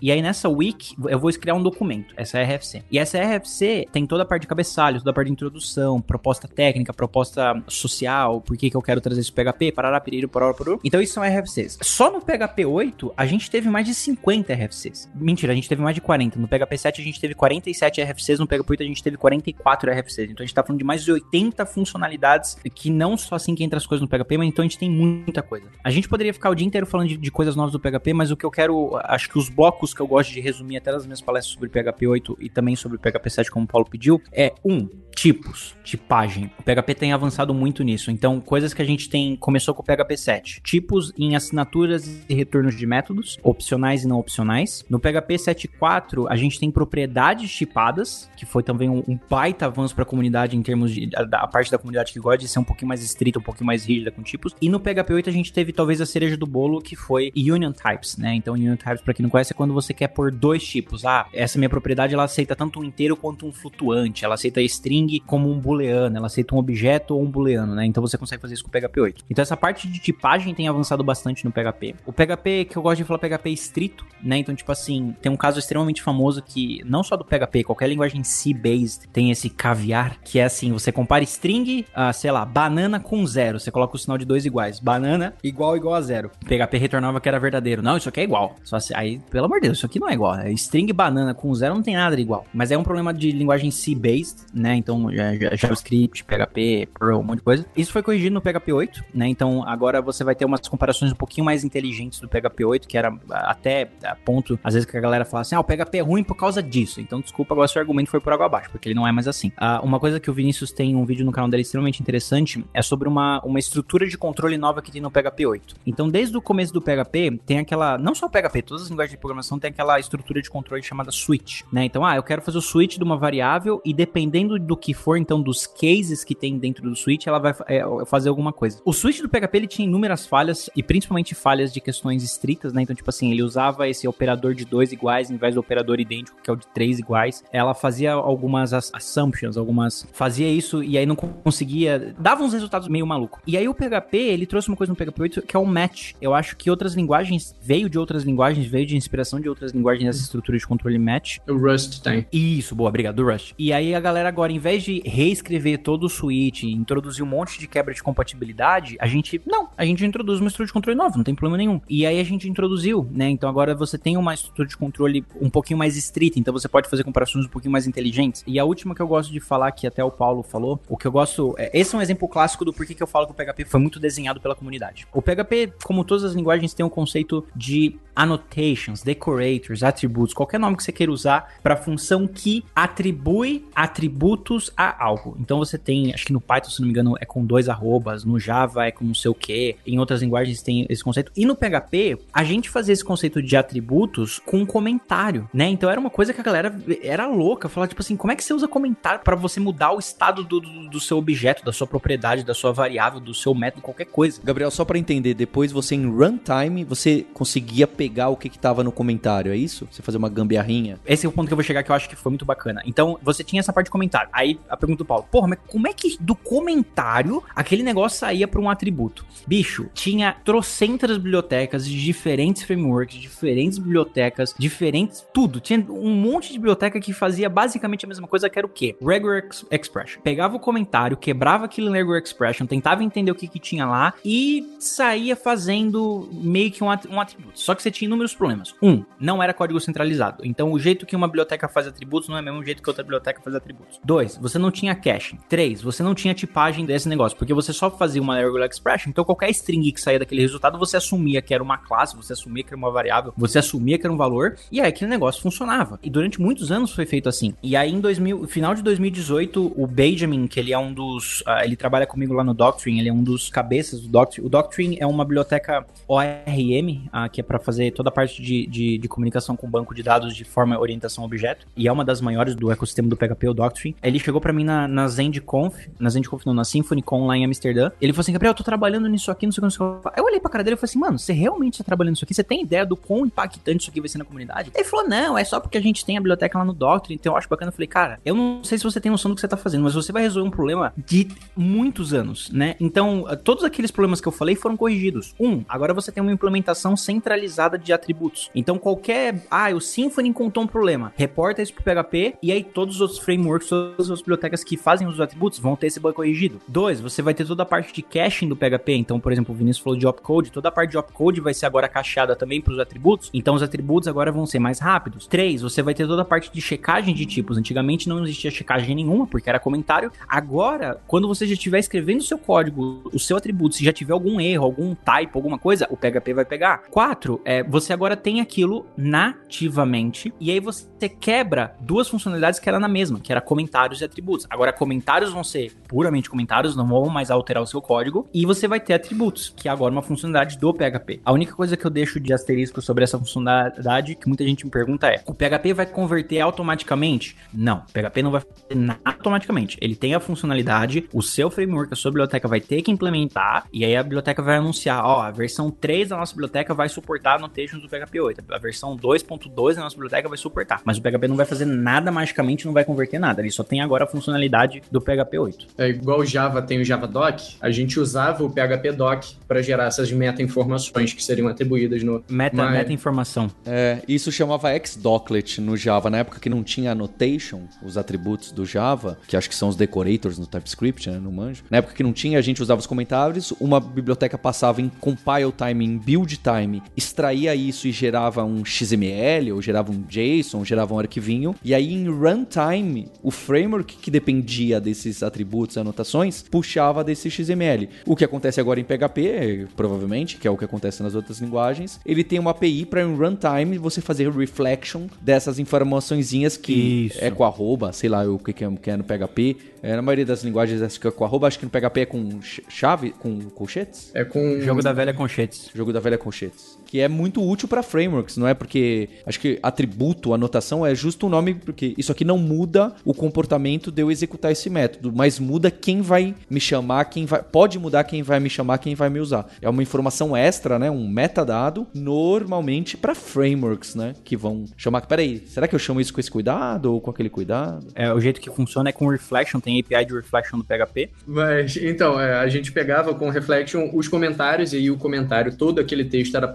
[SPEAKER 2] e aí nessa wiki eu vou criar um documento, essa é RFC. E essa RFC tem toda a parte de cabeçalho, toda a parte de introdução, proposta técnica, proposta social, por que, que eu quero trazer esse PHP, parará, piriri, poró, poró. Então isso são RFCs. Só no PHP 8, a gente teve mais de 50 RFCs. Mentira, a gente teve mais de 40. No PHP 7 a gente teve 47 RFCs, no PHP 8 a gente teve 44 RFCs. Então a gente tá falando de mais de 80 funcionalidades que não só assim que entra as coisas no PHP, mas então a gente tem muita coisa. A gente poderia ficar o dia inteiro falando de, de coisas novas do PHP, mas o que eu quero, acho que os blocos que eu gosto de resumir até nas minhas palestras sobre PHP 8 e também sobre PHP 7, como o Paulo pediu, é um, tipos, tipagem. O PHP tem avançado muito nisso. Então, coisas que a gente tem começou com o PHP 7, tipos em assinaturas e retornos de métodos, opcionais e não opcionais. No PHP 7.4, a gente tem propriedades tipadas, que foi também um, um baita avanço para a comunidade em termos de a, a, parte da comunidade que gosta de ser um pouquinho mais estrita, um pouquinho mais rígida com tipos. E no PHP 8 a gente teve talvez a cereja do bolo, que foi union types, né? Então, union types para quem não conhece é quando você quer pôr dois tipos. Ah, essa minha propriedade ela aceita tanto um inteiro quanto um flutuante, ela aceita string como um booleano, ela aceita um objeto ou um booleano, né? Então você consegue fazer isso com o PHP 8. Então essa parte de tipagem tem avançado bastante no PHP. O PHP que eu gosto de falar PHP estrito, né? Então tipo assim, tem um caso extremamente famoso que não só do PHP, qualquer linguagem C-based tem esse caviar, que é assim, você compara string, a, sei lá, banana com zero, você coloca o sinal de dois iguais, banana igual igual a zero. O PHP retornava que era verdadeiro. Não, isso aqui é igual. Só assim, aí, pelo amor de Deus, isso aqui não é igual. É string banana com zero não tem nada igual. Mas é um problema de linguagem C-based, né? Então já, JavaScript, PHP, Perl, um monte de coisa. Isso foi corrigido no PHP 8, né? Então agora você vai ter umas comparações um pouquinho mais inteligentes do PHP 8, que era até a ponto, às vezes, que a galera fala assim: ah, o PHP é ruim por causa disso. Então, desculpa, agora seu argumento foi por água abaixo, porque ele não é mais assim. Ah, uma coisa que o Vinícius tem um vídeo no canal dele extremamente interessante é sobre uma, uma estrutura de controle nova que tem no PHP 8. Então, desde o começo do PHP, tem aquela. Não só o PHP, todas as linguagens de programação tem aquela estrutura de controle chamada switch, né? Então, ah, eu quero fazer o switch de uma variável e dependendo do que for, então, dos cases que tem dentro do switch, ela vai é, fazer alguma coisa. O switch do PHP ele tinha inúmeras falhas e principalmente falhas de questões estritas, né? Então, tipo assim, ele usava esse operador de dois iguais em vez do operador idêntico, que é o de três iguais. Ela fazia algumas assumptions, algumas. Fazia isso e aí não conseguia. Dava uns resultados meio maluco. E aí o PHP, ele trouxe uma coisa no PHP 8 que é o match. Eu acho que outras linguagens, veio de outras linguagens, veio de inspiração de outras linguagens essa estrutura de controle match.
[SPEAKER 3] O Rust tem.
[SPEAKER 2] Isso, boa, obrigado, do Rust. E aí a galera agora, em vez de reescrever todo o switch, introduzir um monte de quebra de compatibilidade, a gente, não, a gente introduz uma estrutura de controle nova, não tem problema nenhum. E aí a gente introduziu, né? Então agora você tem uma estrutura de controle um pouquinho mais estrita, então você pode fazer comparações um pouquinho mais inteligentes. E a última que eu gosto de falar, que até o Paulo falou, o que eu gosto, é, esse é um exemplo clássico do porquê que eu falo que o PHP foi muito desenhado pela comunidade. O PHP, como todas as linguagens, tem um conceito de annotations, decorators, atributos, qualquer nome que você queira usar para função que atribui atributos a algo. Então você tem, acho que no Python, se não me engano, é com dois arrobas, no Java é com não sei o que, em outras linguagens tem esse conceito. E no PHP, a gente fazia esse conceito de atributos com um comentário, né? Então era uma coisa que a galera era louca, falar tipo assim, como é que você usa comentário para você mudar o estado do, do, do, seu objeto, da sua propriedade, da sua variável, do seu método, qualquer coisa.
[SPEAKER 1] Gabriel, só para entender, depois você em runtime, você conseguia pegar o que que tava no comentário, é isso? Você fazer uma gambiarrinha?
[SPEAKER 2] Esse é o ponto que eu vou chegar que eu acho que foi muito bacana. Então, você tinha essa parte de comentário. Aí a pergunta do Paulo, porra, mas como é que do comentário aquele negócio saía para um atributo? Bicho, tinha trocentas bibliotecas de diferentes frameworks, diferentes bibliotecas, diferentes tudo. Tinha um monte de biblioteca que fazia basicamente a mesma coisa que era o quê? Regular expression. Pegava o comentário, quebrava aquele regular expression, tentava entender o que que tinha lá e saía fazendo meio que um, um atributo. Só que você tinha inúmeros problemas. Um, não era código centralizado. Então o jeito que uma biblioteca faz atributos não é o mesmo jeito que outra biblioteca faz atributos. Dois, você não tinha caching. Três, você não tinha tipagem desse negócio, porque você só fazia uma regular expression, então qualquer string que saía daquele resultado, você assumia que era uma classe, você assumia que era uma variável, você assumia que era um valor, e aí aquele negócio funcionava. E durante muitos anos foi feito assim. E aí em 2000, final de 2018, o Benjamin, que ele é um dos, uh, ele trabalha comigo lá no Doctrine, ele é um dos cabeças do Doctrine. O Doctrine é uma biblioteca ORM, uh, que é para fazer toda a parte de, de, de, comunicação com banco de dados de forma orientação objeto, e é uma das maiores do ecossistema do PHP, o Doctrine. Ele chegou para mim na, na ZendConf, na ZendConf não, na SymphonyCon lá em Amsterdã. Ele falou assim, Gabriel, eu tô trabalhando nisso aqui, não sei o que, não sei o que. Eu olhei pra cara dele e falei assim, mano, você realmente tá trabalhando nisso aqui? Você tem ideia do quão impactante isso aqui vai ser na comunidade? Ele falou, não, é só porque a gente tem a biblioteca lá no Doctrine, então eu acho bacana. Eu falei, cara, eu não sei se você tem noção do que você tá fazendo, mas você vai resolver um problema de muitos anos, né? Então, todos aqueles problemas que eu falei foram corrigidos. Um, agora você tem uma implementação centralizada de atributos. Então qualquer, ah, o Symfony encontrou um problema, reporta isso pro PHP e aí todos os outros frameworks, outras bibliotecas que fazem os atributos vão ter esse bug corrigido. Dois, você vai ter toda a parte de caching do PHP. Então, por exemplo, o Vinícius falou de opcode, toda a parte de opcode vai ser agora cacheada também para os atributos. Então, os atributos agora vão ser mais rápidos. Três, você vai ter toda a parte de checagem de tipos. Antigamente não existia checagem nenhuma, porque era comentário. Agora, quando você já estiver escrevendo o seu código, o seu atributo, se já tiver algum erro, algum type, alguma coisa, o PHP vai pegar. Quatro, é, você agora tem aquilo nativamente e aí você quebra duas funcionalidades que era na mesma, que era comentários e atributos. Agora, comentários vão ser puramente comentários, não vão mais alterar o seu código e você vai ter atributos, que é agora uma funcionalidade do PHP. A única coisa que eu deixo de asterisco sobre essa funcionalidade que muita gente me pergunta é: o PHP vai converter automaticamente? Não, o PHP não vai fazer nada automaticamente. Ele tem a funcionalidade, o seu framework, a sua biblioteca vai ter que implementar e aí a biblioteca vai anunciar, ó, a versão 3 da nossa biblioteca vai suportar annotations do PHP 8. A versão 2.2 da nossa biblioteca vai suportar. Mas o PHP não vai fazer nada magicamente, não vai converter nada. Ele só tem agora a funcionalidade do PHP 8.
[SPEAKER 3] É igual o Java tem o Javadoc, a gente usava o PHP Doc para gerar essas meta-informações que seriam atribuídas no
[SPEAKER 2] meta, mas... meta informação.
[SPEAKER 1] É, isso chamava xDoclet no Java, na época que não tinha annotation, os atributos do Java, que acho que são os decorators no TypeScript, né, no manjo. Na época que não tinha, a gente usava os comentários, uma biblioteca passava em compile time, em build time, extraía isso e gerava um XML, ou gerava um JSON, gerava um arquivinho, e aí em runtime, o framework que dependia desses atributos e anotações, puxava desse XML. O que acontece agora em PHP, provavelmente, que é o que acontece nas outras linguagens, ele tem uma API para em runtime você fazer reflection dessas informaçõezinhas que Isso. é com arroba, sei lá o que, que, é, que é no PHP. É, na maioria das linguagens acho que é com arroba, acho que no PHP é com chave, com colchetes?
[SPEAKER 2] É com... Jogo da velha colchetes.
[SPEAKER 1] Jogo da velha colchetes. Que é muito útil para frameworks, não é porque... Acho que atributo, anotação, é justo o um nome, porque isso aqui não muda o comportamento de eu executar esse método, mas muda quem vai me chamar, quem vai... Pode mudar quem vai me chamar, quem vai me usar. É uma informação extra, né? Um metadado, normalmente para frameworks, né? Que vão chamar... Peraí, será que eu chamo isso com esse cuidado ou com aquele cuidado?
[SPEAKER 2] É, o jeito que funciona é com reflection, tem API de reflection do PHP.
[SPEAKER 3] Mas, então, é, a gente pegava com reflection os comentários e aí o comentário, todo aquele texto era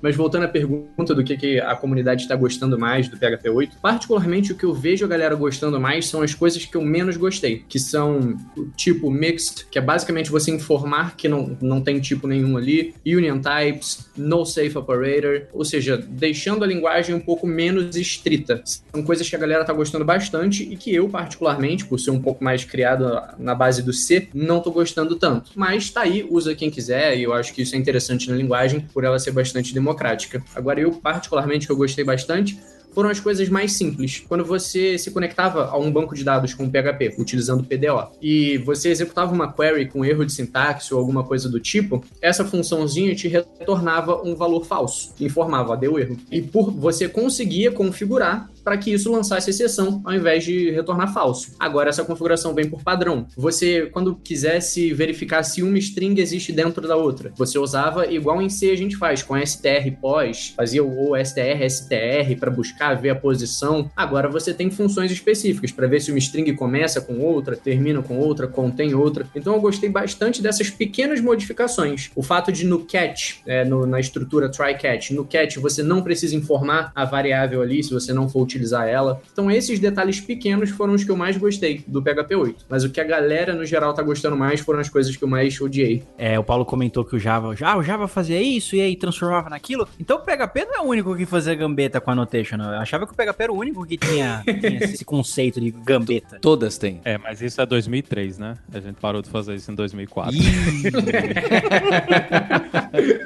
[SPEAKER 3] Mas voltando à pergunta do que, que a comunidade está gostando mais do PHP 8, particularmente o que eu vejo a galera gostando mais são as coisas que eu menos gostei, que são o tipo mixed, que é basicamente você informar que não, não tem tipo nenhum ali, union types, no safe operator, ou seja, deixando a linguagem um pouco menos estrita. São coisas que a galera tá gostando bastante e que eu, particularmente, por ser um pouco mais criado na base do C, não tô gostando tanto. Mas tá aí, usa quem quiser, e eu acho que isso é interessante na linguagem, por ela ser bastante democrática. Agora, eu, particularmente, que eu gostei bastante, foram as coisas mais simples. Quando você se conectava a um banco de dados com PHP, utilizando PDO, e você executava uma query com erro de sintaxe ou alguma coisa do tipo, essa funçãozinha te retornava um valor falso, informava, deu erro. E por você conseguia configurar para que isso lançasse exceção ao invés de retornar falso. Agora essa configuração vem por padrão. Você, quando quisesse verificar se uma string existe dentro da outra, você usava igual em C a gente faz com str pós, fazia o str str para buscar ver a posição. Agora você tem funções específicas para ver se uma string começa com outra, termina com outra, contém outra. Então eu gostei bastante dessas pequenas modificações. O fato de no catch, é, no, na estrutura try catch, no catch você não precisa informar a variável ali se você não for utilizar ela. Então esses detalhes pequenos foram os que eu mais gostei do PHP 8. Mas o que a galera no geral tá gostando mais foram as coisas que eu mais odiei.
[SPEAKER 2] É, o Paulo comentou que o Java, já o Java fazia isso e aí transformava naquilo. Então o PHP não é o único que fazia gambeta com annotation. Eu achava que o PHP era o único que tinha, tinha esse conceito de gambeta.
[SPEAKER 1] Todas têm.
[SPEAKER 4] É, mas isso é 2003, né? A gente parou de fazer isso em 2004.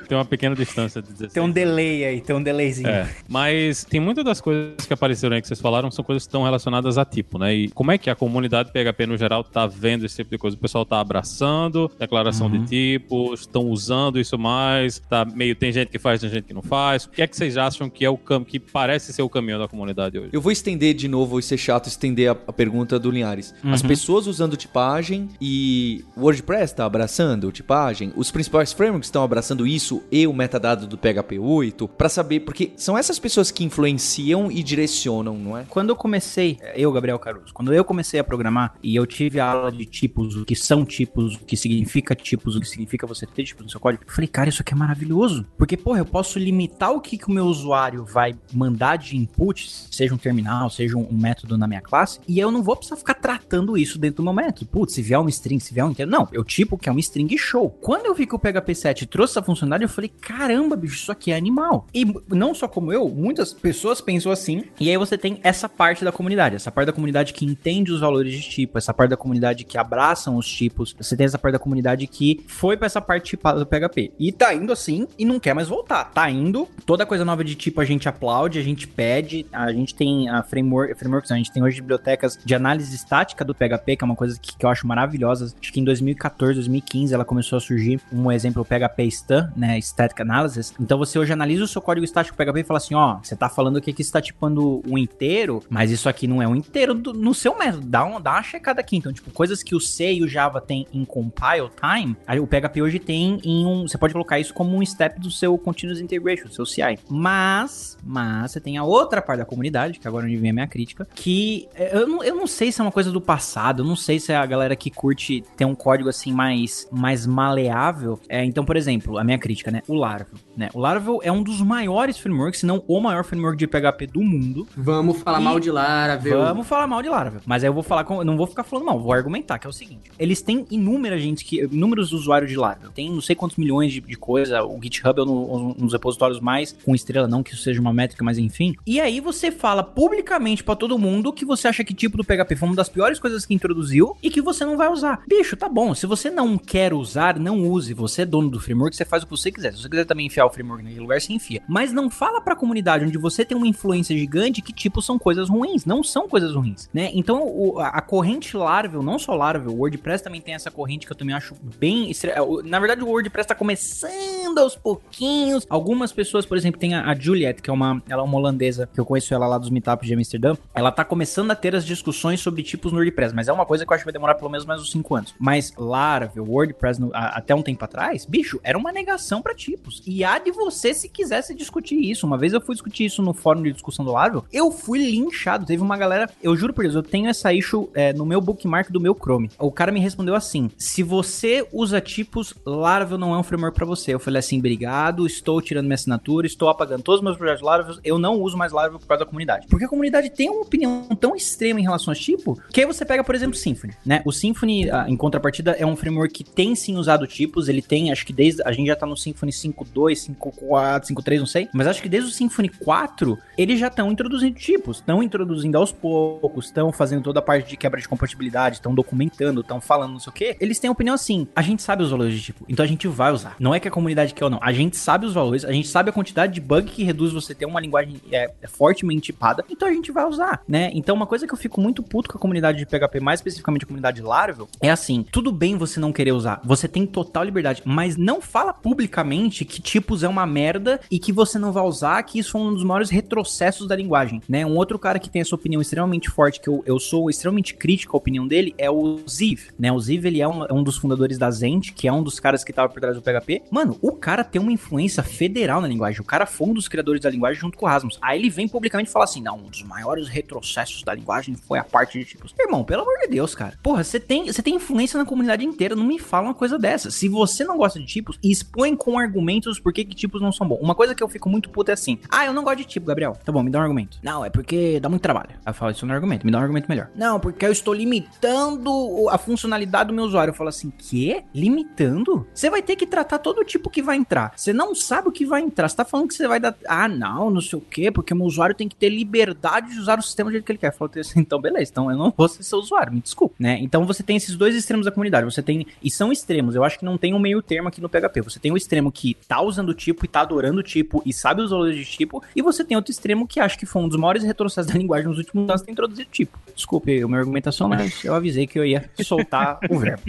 [SPEAKER 4] tem uma pequena distância de 16.
[SPEAKER 2] Tem um delay aí, tem um delayzinho. É,
[SPEAKER 4] mas tem muitas das coisas que apareceram apareceram aí que vocês falaram são coisas que estão relacionadas a tipo, né? E como é que a comunidade PHP no geral tá vendo esse tipo de coisa? O pessoal tá abraçando declaração uhum. de tipos, estão usando isso mais, tá meio tem gente que faz, tem gente que não faz. O que é que vocês acham que é o cam que parece ser o caminho da comunidade hoje?
[SPEAKER 1] Eu vou estender de novo, vou ser chato estender a, a pergunta do Linhares. Uhum. As pessoas usando tipagem e WordPress tá abraçando tipagem, os principais frameworks estão abraçando isso e o metadado do PHP 8 para saber porque são essas pessoas que influenciam e direcionam funcionam, não é?
[SPEAKER 2] Quando eu comecei, eu, Gabriel Caruso, quando eu comecei a programar e eu tive a aula de tipos, o que são tipos, o que significa tipos, o que significa você ter tipos no seu código, eu falei, cara, isso aqui é maravilhoso. Porque, porra, eu posso limitar o que, que o meu usuário vai mandar de input, seja um terminal, seja um, um método na minha classe, e eu não vou precisar ficar tratando isso dentro do meu método. Putz, se vier uma string, se vier um inteiro. Não, eu tipo que é uma string show. Quando eu vi que o PHP 7 trouxe essa funcionalidade, eu falei, caramba, bicho, isso aqui é animal. E não só como eu, muitas pessoas pensam assim, e aí você tem essa parte da comunidade, essa parte da comunidade que entende os valores de tipo, essa parte da comunidade que abraçam os tipos, você tem essa parte da comunidade que foi para essa parte tipada do PHP. E tá indo assim e não quer mais voltar. Tá indo, toda coisa nova de tipo a gente aplaude, a gente pede, a gente tem a framework, frameworks, a gente tem hoje bibliotecas de análise estática do PHP, que é uma coisa que, que eu acho maravilhosa. Acho que em 2014, 2015 ela começou a surgir um exemplo, o PHP Stan, né, Static Analysis. Então você hoje analisa o seu código estático PHP e fala assim, ó, você tá falando aqui que está tipando um inteiro, mas isso aqui não é um inteiro do, no seu método. Dá, um, dá uma checada aqui. Então, tipo, coisas que o C e o Java tem em compile time, o PHP hoje tem em um, você pode colocar isso como um step do seu continuous integration, do seu CI. Mas, mas você tem a outra parte da comunidade, que agora é onde vem a minha crítica, que é, eu não, eu não sei se é uma coisa do passado, eu não sei se é a galera que curte ter um código assim mais, mais maleável. É, então, por exemplo, a minha crítica, né? O Laravel. Né? O Laravel é um dos maiores frameworks, se não o maior framework de PHP do mundo.
[SPEAKER 3] Vamos falar
[SPEAKER 2] E-
[SPEAKER 3] mal de Laravel.
[SPEAKER 2] Vamos falar mal de Laravel. Mas aí eu vou falar com. Não vou ficar falando mal, vou argumentar, que é o seguinte. Eles têm inúmeras gente que. Inúmeros usuários de Laravel. Tem não sei quantos milhões de, de coisa. O GitHub é um, um dos repositórios mais com estrela, não que isso seja uma métrica, mas enfim. E aí você fala publicamente pra todo mundo que você acha que tipo do PHP foi uma das piores coisas que introduziu e que você não vai usar. Bicho, tá bom. Se você não quer usar, não use. Você é dono do framework, você faz o que você quiser. Se você quiser também enfiar o framework naquele lugar, você enfia. Mas não fala pra comunidade onde você tem uma influência gigante que tipo são coisas ruins. Não são coisas ruins, né? Então o- a, a corrente Laravel, não só Laravel, o WordPress também tem essa corrente que eu também acho bem. estre- o- Na verdade, o WordPress tá começando aos pouquinhos. Algumas pessoas, por exemplo, tem a, a Juliet, que é uma, ela é uma holandesa, que eu conheço ela lá dos meetups de Amsterdã. Ela tá começando a ter as discussões sobre tipos no WordPress, mas é uma coisa que eu acho que vai demorar pelo menos mais uns 5 anos. Mas Laravel, WordPress, no- a- até um tempo atrás, bicho, era uma negação pra tipos. E há de você se quisesse discutir isso. Uma vez eu fui discutir isso no fórum de discussão do Laravel, eu fui linchado. Teve uma galera, eu juro por Deus, eu tenho essa issue é, no meu bookmark do meu Chrome. O cara me respondeu assim: se você usa tipos, Laravel não é um framework pra você. Eu falei assim: obrigado, estou tirando minha assinatura, estou apagando todos os meus projetos Laravel, eu não uso mais Laravel por causa da comunidade. Porque a comunidade tem uma opinião tão extrema em relação a tipo, que aí você pega, por exemplo, Symfony, né? O Symfony, ah, em contrapartida, é um framework que tem sim usado tipos, ele tem, acho que desde, a gente já tá no Symfony 5.2, 5.4, 5.3, não sei, mas acho que desde o Symfony 4, eles já estão introduzindo tipos, estão introduzindo aos poucos, estão fazendo toda a parte de quebra de compatibilidade, estão documentando, estão falando não sei o que. Eles têm opinião assim, a gente sabe os valores de tipo, então a gente vai usar. Não é que a comunidade quer ou não, a gente sabe os valores, a gente sabe a quantidade de bug que reduz você ter uma linguagem é, é fortemente tipada, então a gente vai usar, né? Então uma coisa que eu fico muito puto com a comunidade de PHP, mais especificamente a comunidade Laravel, é assim, tudo bem você não querer usar, você tem total liberdade, mas não fala publicamente que tipos é uma merda e que você não vai usar, que isso é um dos maiores retrocessos da linguagem, né? Um outro cara que tem essa opinião extremamente forte, que eu, eu sou extremamente crítico à opinião dele, é o Ziv, né? O Ziv, ele é um, é um dos fundadores da Zend, que é um dos caras que tava por trás do PHP. Mano, o cara tem uma influência federal na linguagem, o cara foi um dos criadores da linguagem junto com o Rasmus. Aí ele vem publicamente falar assim, não, um dos maiores retrocessos da linguagem foi a parte de tipos. Irmão, pelo amor de Deus, cara. Porra, você tem, você tem influência na comunidade inteira, não me fala uma coisa dessa. Se você não gosta de tipos, expõe com argumentos por que que tipos não são bons. Uma coisa que eu fico muito puto é assim, ah, eu não gosto de tipo, Gabriel. Tá bom, me dá um argumento. Não, é porque dá muito trabalho. Eu falo, isso não é argumento, me dá um argumento melhor. Não, porque eu estou limitando a funcionalidade do meu usuário. Eu falo assim, que? Limitando? Você vai ter que tratar todo tipo que vai entrar. Você não sabe o que vai entrar. Você tá falando que você vai dar. Ah, não, não sei o quê, porque o meu usuário tem que ter liberdade de usar o sistema do jeito que ele quer. Eu falo assim, então beleza, então eu não vou ser seu usuário, me desculpe, né? Então você tem esses dois extremos da comunidade. Você tem. E são extremos. Eu acho que não tem um meio termo aqui no PHP. Você tem o extremo que tá usando o tipo e tá adorando o tipo e sabe os valores de tipo. E você tem outro extremo que acho que foi um dos maiores retrocessos da linguagem nos últimos anos ter introduzido tipo. Desculpe a minha argumentação, mas eu avisei que eu ia soltar o verbo.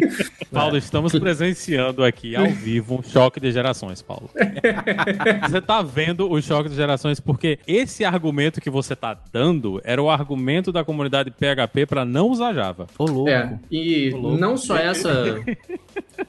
[SPEAKER 4] Paulo, estamos presenciando aqui ao vivo um choque de gerações, Paulo. Você tá vendo o choque de gerações porque esse argumento que você tá dando era o argumento da comunidade PHP pra não usar Java.
[SPEAKER 2] Ô, louco.
[SPEAKER 3] É, e
[SPEAKER 2] Ô, louco.
[SPEAKER 3] não só essa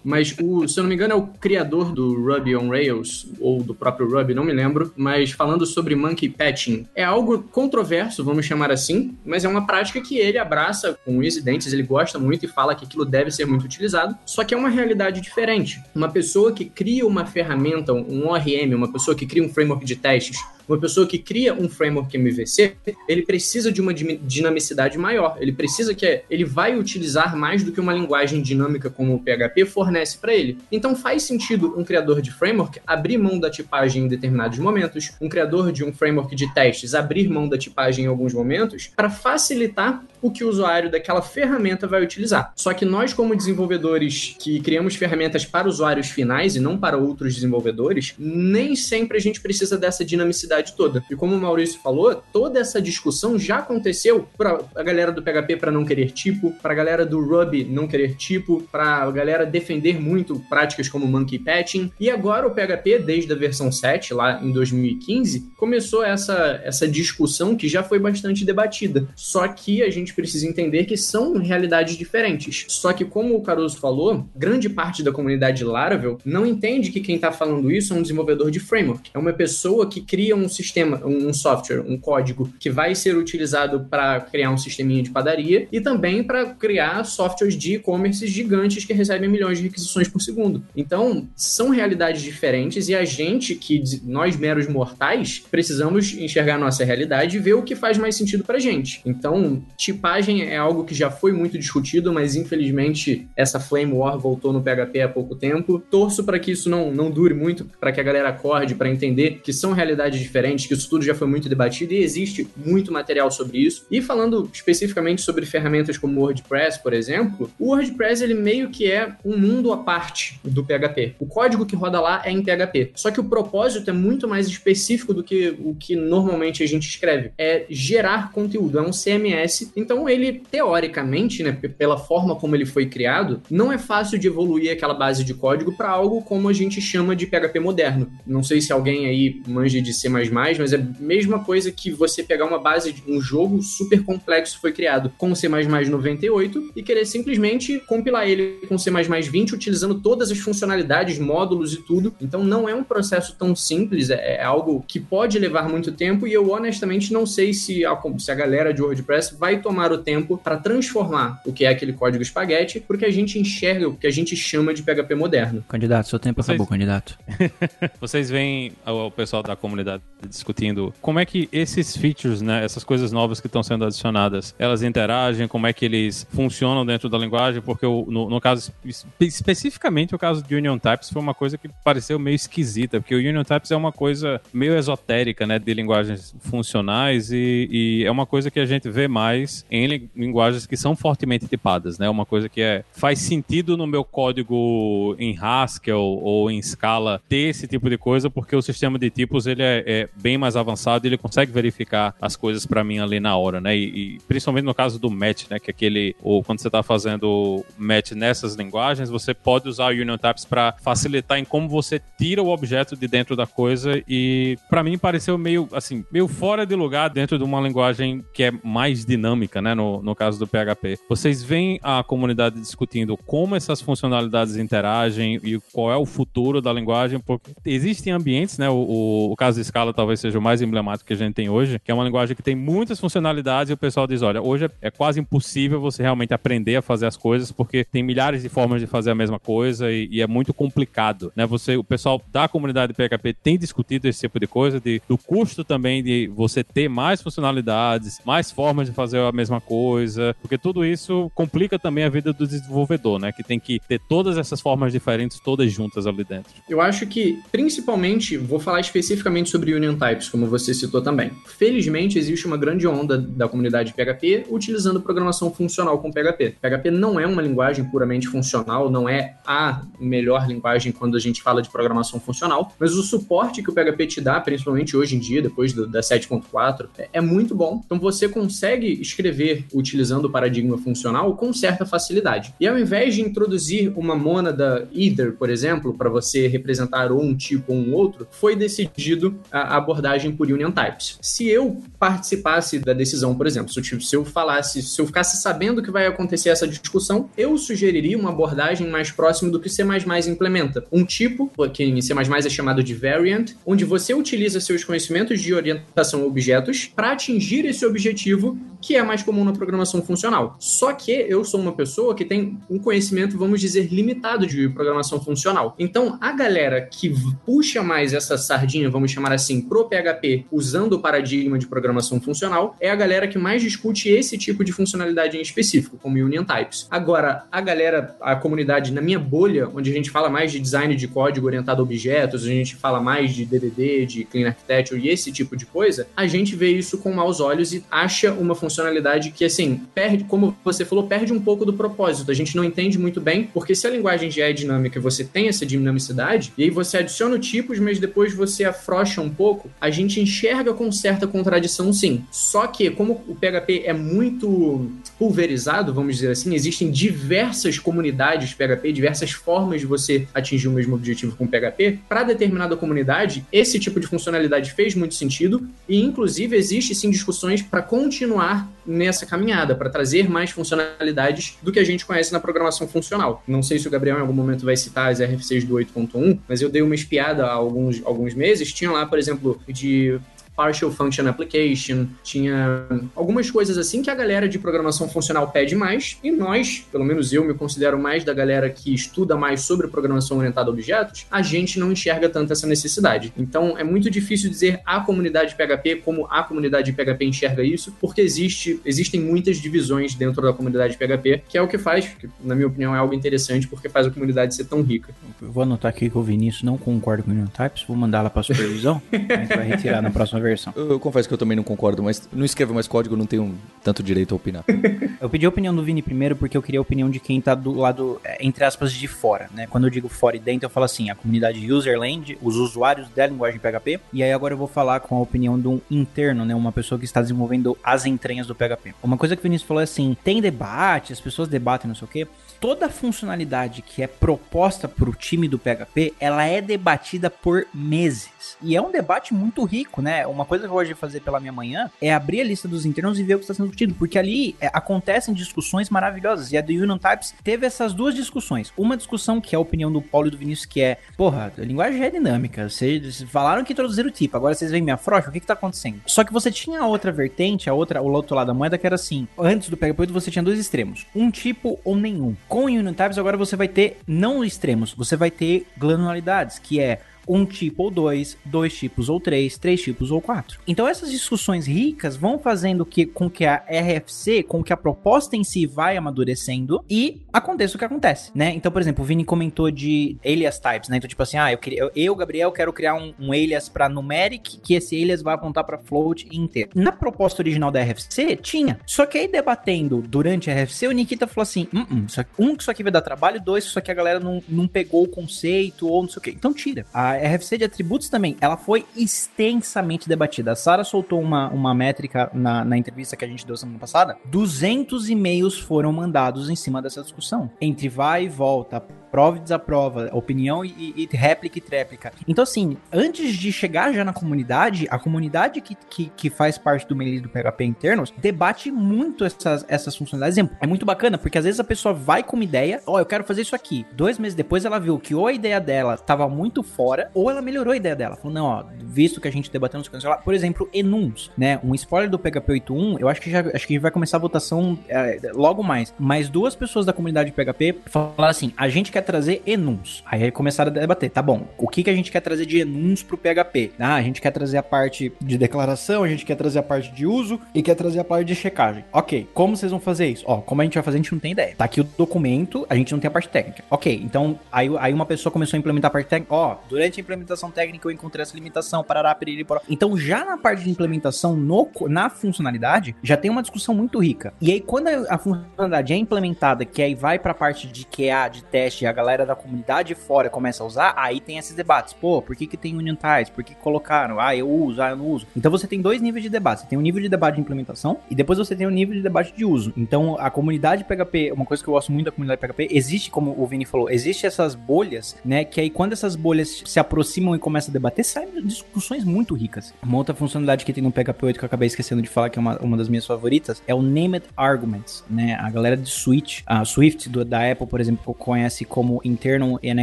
[SPEAKER 3] Mas, o, se eu não me engano, é o criador do Ruby on Rails, ou do próprio Ruby, não me lembro, mas falando sobre monkey patching. É algo controverso, vamos chamar assim, mas é uma prática que ele abraça com e dentes, ele gosta muito e fala que aquilo deve ser muito utilizado, só que é uma realidade diferente. Uma pessoa que cria uma ferramenta, um ORM, uma pessoa que cria um framework de testes, uma pessoa que cria um framework MVC, ele precisa de uma dinamicidade maior. Ele precisa que ele vai utilizar mais do que uma linguagem dinâmica como o PHP fornece para ele. Então faz sentido um criador de framework abrir mão da tipagem em determinados momentos, um criador de um framework de testes abrir mão da tipagem em alguns momentos para facilitar o que o usuário daquela ferramenta vai utilizar. Só que nós, como desenvolvedores que criamos ferramentas para usuários finais e não para outros desenvolvedores, nem sempre a gente precisa dessa dinamicidade toda. E como o Maurício falou, toda essa discussão já aconteceu para a galera do PHP para não querer tipo, para a galera do Ruby não querer tipo, para a galera defender muito práticas como monkey patching. E agora o PHP, desde a versão 7, lá em 2015, começou essa, essa discussão que já foi bastante debatida. Só que a gente gente precisa entender que são realidades diferentes. Só que, como o Caruso falou, grande parte da comunidade Laravel não entende que quem está falando isso é um desenvolvedor de framework. É uma pessoa que cria um sistema, um software, um código que vai ser utilizado para criar um sisteminha de padaria e também para criar softwares de e-commerce gigantes que recebem milhões de requisições por segundo. Então, são realidades diferentes e a gente, que nós meros mortais, precisamos enxergar nossa realidade e ver o que faz mais sentido para gente. Então, tipo, tipagem é algo que já foi muito discutido, mas infelizmente essa Flame War voltou no PHP há pouco tempo. Torço para que isso não, não dure muito, para que a galera acorde, para entender que são realidades diferentes, que isso tudo já foi muito debatido e existe muito material sobre isso. E falando especificamente sobre ferramentas como WordPress, por exemplo, o WordPress ele meio que é um mundo à parte do PHP. O código que roda lá é em PHP. Só que o propósito é muito mais específico do que o que normalmente a gente escreve. É gerar conteúdo, é um CMS então ele, teoricamente, né, pela forma como ele foi criado, não é fácil de evoluir aquela base de código para algo como a gente chama de PHP moderno. Não sei se alguém aí manja de C++, mas é a mesma coisa que você pegar uma base de um jogo super complexo foi criado com C++ 98 e querer simplesmente compilar ele com C++ 20 utilizando todas as funcionalidades, módulos e tudo. Então não é um processo tão simples, é, é algo que pode levar muito tempo e eu honestamente não sei se a, se a galera de WordPress vai tomar tomar o tempo para transformar o que é aquele código espaguete porque a gente enxerga o que a gente chama de PHP moderno.
[SPEAKER 2] Candidato, seu tempo Vocês... acabou, candidato.
[SPEAKER 4] Vocês veem o pessoal da comunidade discutindo como é que esses features, né, essas coisas novas que estão sendo adicionadas, elas interagem, como é que eles funcionam dentro da linguagem, porque no, no caso, especificamente o caso de Union Types foi uma coisa que pareceu meio esquisita, porque o Union Types é uma coisa meio esotérica, né, de linguagens funcionais e, e é uma coisa que a gente vê mais em linguagens que são fortemente tipadas, né? Uma coisa que é faz sentido no meu código em Haskell ou em Scala ter esse tipo de coisa, porque o sistema de tipos ele é, é bem mais avançado ele consegue verificar as coisas para mim ali na hora, né? E, e, principalmente no caso do match, né? Que é aquele ou quando você está fazendo match nessas linguagens, você pode usar o Union Types para facilitar em como você tira o objeto de dentro da coisa e para mim pareceu meio assim meio fora de lugar dentro de uma linguagem que é mais dinâmica né? No, no caso do PHP. Vocês veem a comunidade discutindo como essas funcionalidades interagem e qual é o futuro da linguagem, porque existem ambientes, né? O, o, o caso de Scala talvez seja o mais emblemático que a gente tem hoje, que é uma linguagem que tem muitas funcionalidades e o pessoal diz: olha, hoje é, é quase impossível você realmente aprender a fazer as coisas, porque tem milhares de formas de fazer a mesma coisa e, e é muito complicado, né? Você, o pessoal da comunidade PHP tem discutido esse tipo de coisa, de, do custo também de você ter mais funcionalidades, mais formas de fazer a mesma mesma coisa, porque tudo isso complica também a vida do desenvolvedor, né? Que tem que ter todas essas formas diferentes todas juntas ali dentro.
[SPEAKER 3] Eu acho que, principalmente, vou falar especificamente sobre Union Types, como você citou também. Felizmente, existe uma grande onda da comunidade PHP utilizando programação funcional com PHP. PHP não é uma linguagem puramente funcional, não é a melhor linguagem quando a gente fala de programação funcional, mas o suporte que o PHP te dá, principalmente hoje em dia, depois do, da 7.4, é, é muito bom. Então você consegue escrever utilizando o paradigma funcional com certa facilidade. E ao invés de introduzir uma mônada either, por exemplo, para você representar um tipo ou um outro, foi decidido a abordagem por union types. Se eu participasse da decisão, por exemplo, se eu falasse, se eu ficasse sabendo que vai acontecer essa discussão, eu sugeriria uma abordagem mais próxima do que C++ implementa. Um tipo, que em C++ é chamado de variant, onde você utiliza seus conhecimentos de orientação a objetos para atingir esse objetivo que é mais comum na programação funcional. Só que eu sou uma pessoa que tem um conhecimento, vamos dizer, limitado de programação funcional. Então, a galera que puxa mais essa sardinha, vamos chamar assim, pro PHP, usando o paradigma de programação funcional, é a galera que mais discute esse tipo de funcionalidade em específico, como Union Types. Agora, a galera, a comunidade na minha bolha, onde a gente fala mais de design de código orientado a objetos, a gente fala mais de DDD, de Clean Architecture e esse tipo de coisa, a gente vê isso com maus olhos e acha uma funcionalidade que, assim, perde, como você falou, perde um pouco do propósito. A gente não entende muito bem, porque se a linguagem já é dinâmica você tem essa dinamicidade, e aí você adiciona tipos, mas depois você afrouxa um pouco, a gente enxerga com certa contradição, sim. Só que, como o PHP é muito pulverizado, vamos dizer assim, existem diversas comunidades PHP, diversas formas de você atingir o mesmo objetivo com PHP. Para determinada comunidade, esse tipo de funcionalidade fez muito sentido e, inclusive, existe sim discussões para continuar nessa caminhada, para trazer mais funcionalidades do que a gente conhece na programação funcional. Não sei se o Gabriel em algum momento vai citar as RFCs do 8.1, mas eu dei uma espiada há alguns, alguns meses. Tinha lá, por exemplo, de Partial Function Application, tinha algumas coisas assim que a galera de programação funcional pede mais, e nós, pelo menos eu me considero mais da galera que estuda mais sobre programação orientada a objetos, a gente não enxerga tanto essa necessidade. Então é muito difícil dizer a comunidade PHP como a comunidade PHP enxerga isso, porque existe, existem muitas divisões dentro da comunidade PHP, que é o que faz, que, na minha opinião é algo interessante, porque faz a comunidade ser tão rica.
[SPEAKER 2] Eu vou anotar aqui que o Vinícius não concorda com o Union Types, vou mandar lá para supervisão, a gente vai retirar na próxima versão.
[SPEAKER 1] Eu, eu, confesso que eu também não concordo, mas não escrevo mais código, não tenho tanto direito a opinar.
[SPEAKER 2] eu pedi a opinião do Vini primeiro porque eu queria a opinião de quem tá do lado, é, entre aspas, de fora, né? Quando eu digo fora e dentro, eu falo assim, a comunidade userland, os usuários da linguagem PHP, e aí agora eu vou falar com a opinião de um interno, né? Uma pessoa que está desenvolvendo as entranhas do PHP. Uma coisa que o Vinícius falou é assim, tem debate, as pessoas debatem, não sei o quê, toda funcionalidade que é proposta para o time do PHP, ela é debatida por meses. E é um debate muito rico, né? Uma coisa que eu gosto de fazer pela minha manhã é abrir a lista dos internos e ver o que está sendo discutido, porque ali é, acontecem discussões maravilhosas. E a do Union Types teve essas duas discussões. Uma discussão que é a opinião do Paulo e do Vinícius, que é, porra, a linguagem é dinâmica. Vocês falaram que introduziram o tipo, agora vocês vêm me afrouxam, o que, que tá acontecendo? Só que você tinha a outra vertente, a outra, o outro lado da moeda, que era assim: antes do PHP 8 você tinha dois extremos, um tipo ou nenhum. Com o Union agora você vai ter não extremos, você vai ter granularidades, que é um tipo ou dois, dois tipos ou três, três tipos ou quatro. Então essas discussões ricas vão fazendo que, com que a RFC, com que a proposta em si vai amadurecendo e aconteça o que acontece, né? Então, por exemplo, o Vini comentou de alias types, né? Então, tipo assim, ah, eu, queria, eu Gabriel, quero criar um, um alias para numeric, que esse alias vai apontar para float inteiro. Na proposta original da RFC, tinha. Só que aí, debatendo durante a RFC, o Nikita falou assim, um, um, um que isso aqui vai dar trabalho, dois, isso aqui a galera não, não pegou o conceito, ou não sei o quê. Então, tira. A RFC de atributos também, ela foi extensamente debatida. A Sara soltou uma, uma métrica na, na entrevista que a gente deu semana passada. 200 e-mails foram mandados em cima dessa discussão. Entre vai e volta, prova e desaprova, opinião e, e, réplica e tréplica. Então, assim, antes de chegar já na comunidade, a comunidade que, que, que faz parte do meio do PHP internos debate muito essas, essas funcionalidades. É muito bacana, porque às vezes a pessoa vai com uma ideia, ó, oh, eu quero fazer isso aqui. Dois meses depois ela viu que ou a ideia dela estava muito fora, ou ela melhorou a ideia dela. Falou, não, ó, visto que a gente debateu nos canais, por exemplo, enums, né? Um spoiler do PHP 8.1, eu acho que já acho que vai começar a votação é, logo mais. Mas duas pessoas da comunidade PHP falaram assim: a gente quer trazer enums. Aí começaram a debater, tá bom, o que, que a gente quer trazer de enums pro PHP? Ah, a gente quer trazer a parte de declaração, a gente quer trazer a parte de uso e quer trazer a parte de checagem. Ok, como vocês vão fazer isso? Ó, como a gente vai fazer, a gente não tem ideia. Tá aqui o documento, a gente não tem a parte técnica. Ok, então aí, aí uma pessoa começou a implementar a parte técnica. Ó, durante a implementação técnica eu encontrei essa limitação, parará, piriri, poró. Então já na parte de implementação, no, na funcionalidade, já tem uma discussão muito rica. E aí quando a funcionalidade é implementada, que aí vai pra parte de QA, de teste, a galera da comunidade fora começa a usar, aí tem esses debates. Pô, por que, que tem Union Ties? Por que, que colocaram? Ah, eu uso, ah, eu não uso. Então você tem dois níveis de debate. Você tem um nível de debate de implementação e depois você tem um nível de debate de uso. Então a comunidade PHP, uma coisa que eu gosto muito da comunidade PHP, existe, como o Vini falou, existe essas bolhas, né? Que aí quando essas bolhas se aproximam e começam a debater, saem discussões muito ricas. Uma outra funcionalidade que tem no PHP 8 que eu acabei esquecendo de falar, que é uma, uma das minhas favoritas, é o Named Arguments, né? A galera de Switch, a Swift do, da Apple, por exemplo, conhece como Internal and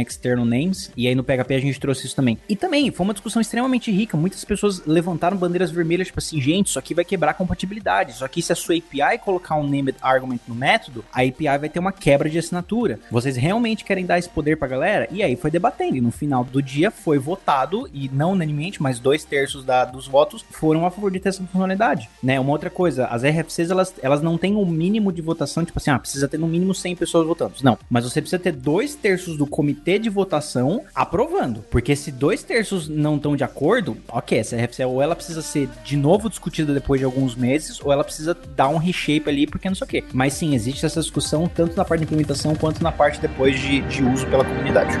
[SPEAKER 2] External Names, e aí no PHP a gente trouxe isso também. E também foi uma discussão extremamente rica, muitas pessoas levantaram bandeiras vermelhas, tipo assim, gente, isso aqui vai quebrar a compatibilidade, isso aqui se a sua API colocar um Named Argument no método, a API vai ter uma quebra de assinatura. Vocês realmente querem dar esse poder pra galera? E aí foi debatendo, e no final do dia foi votado, e não unanimemente, mas dois terços da, dos votos foram a favor de ter essa funcionalidade, né? Uma outra coisa, as RFCs, elas, elas não têm um mínimo de votação, tipo assim, ah, precisa ter no mínimo 100 pessoas votando. Não, mas você precisa ter dois terços do comitê de votação aprovando, porque se dois terços não estão de acordo, ok, essa RFC ou ela precisa ser de novo discutida depois de alguns meses, ou ela precisa dar um reshape ali, porque não sei o quê. Mas sim, existe essa discussão tanto na parte de implementação quanto na parte depois de, de uso pela comunidade.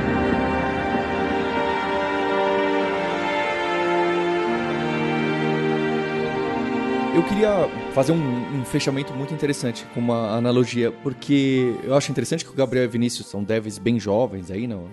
[SPEAKER 1] Eu queria fazer um, fechamento muito interessante com uma analogia, porque eu acho interessante que o Gabriel e o Vinícius são devs bem jovens aí, não,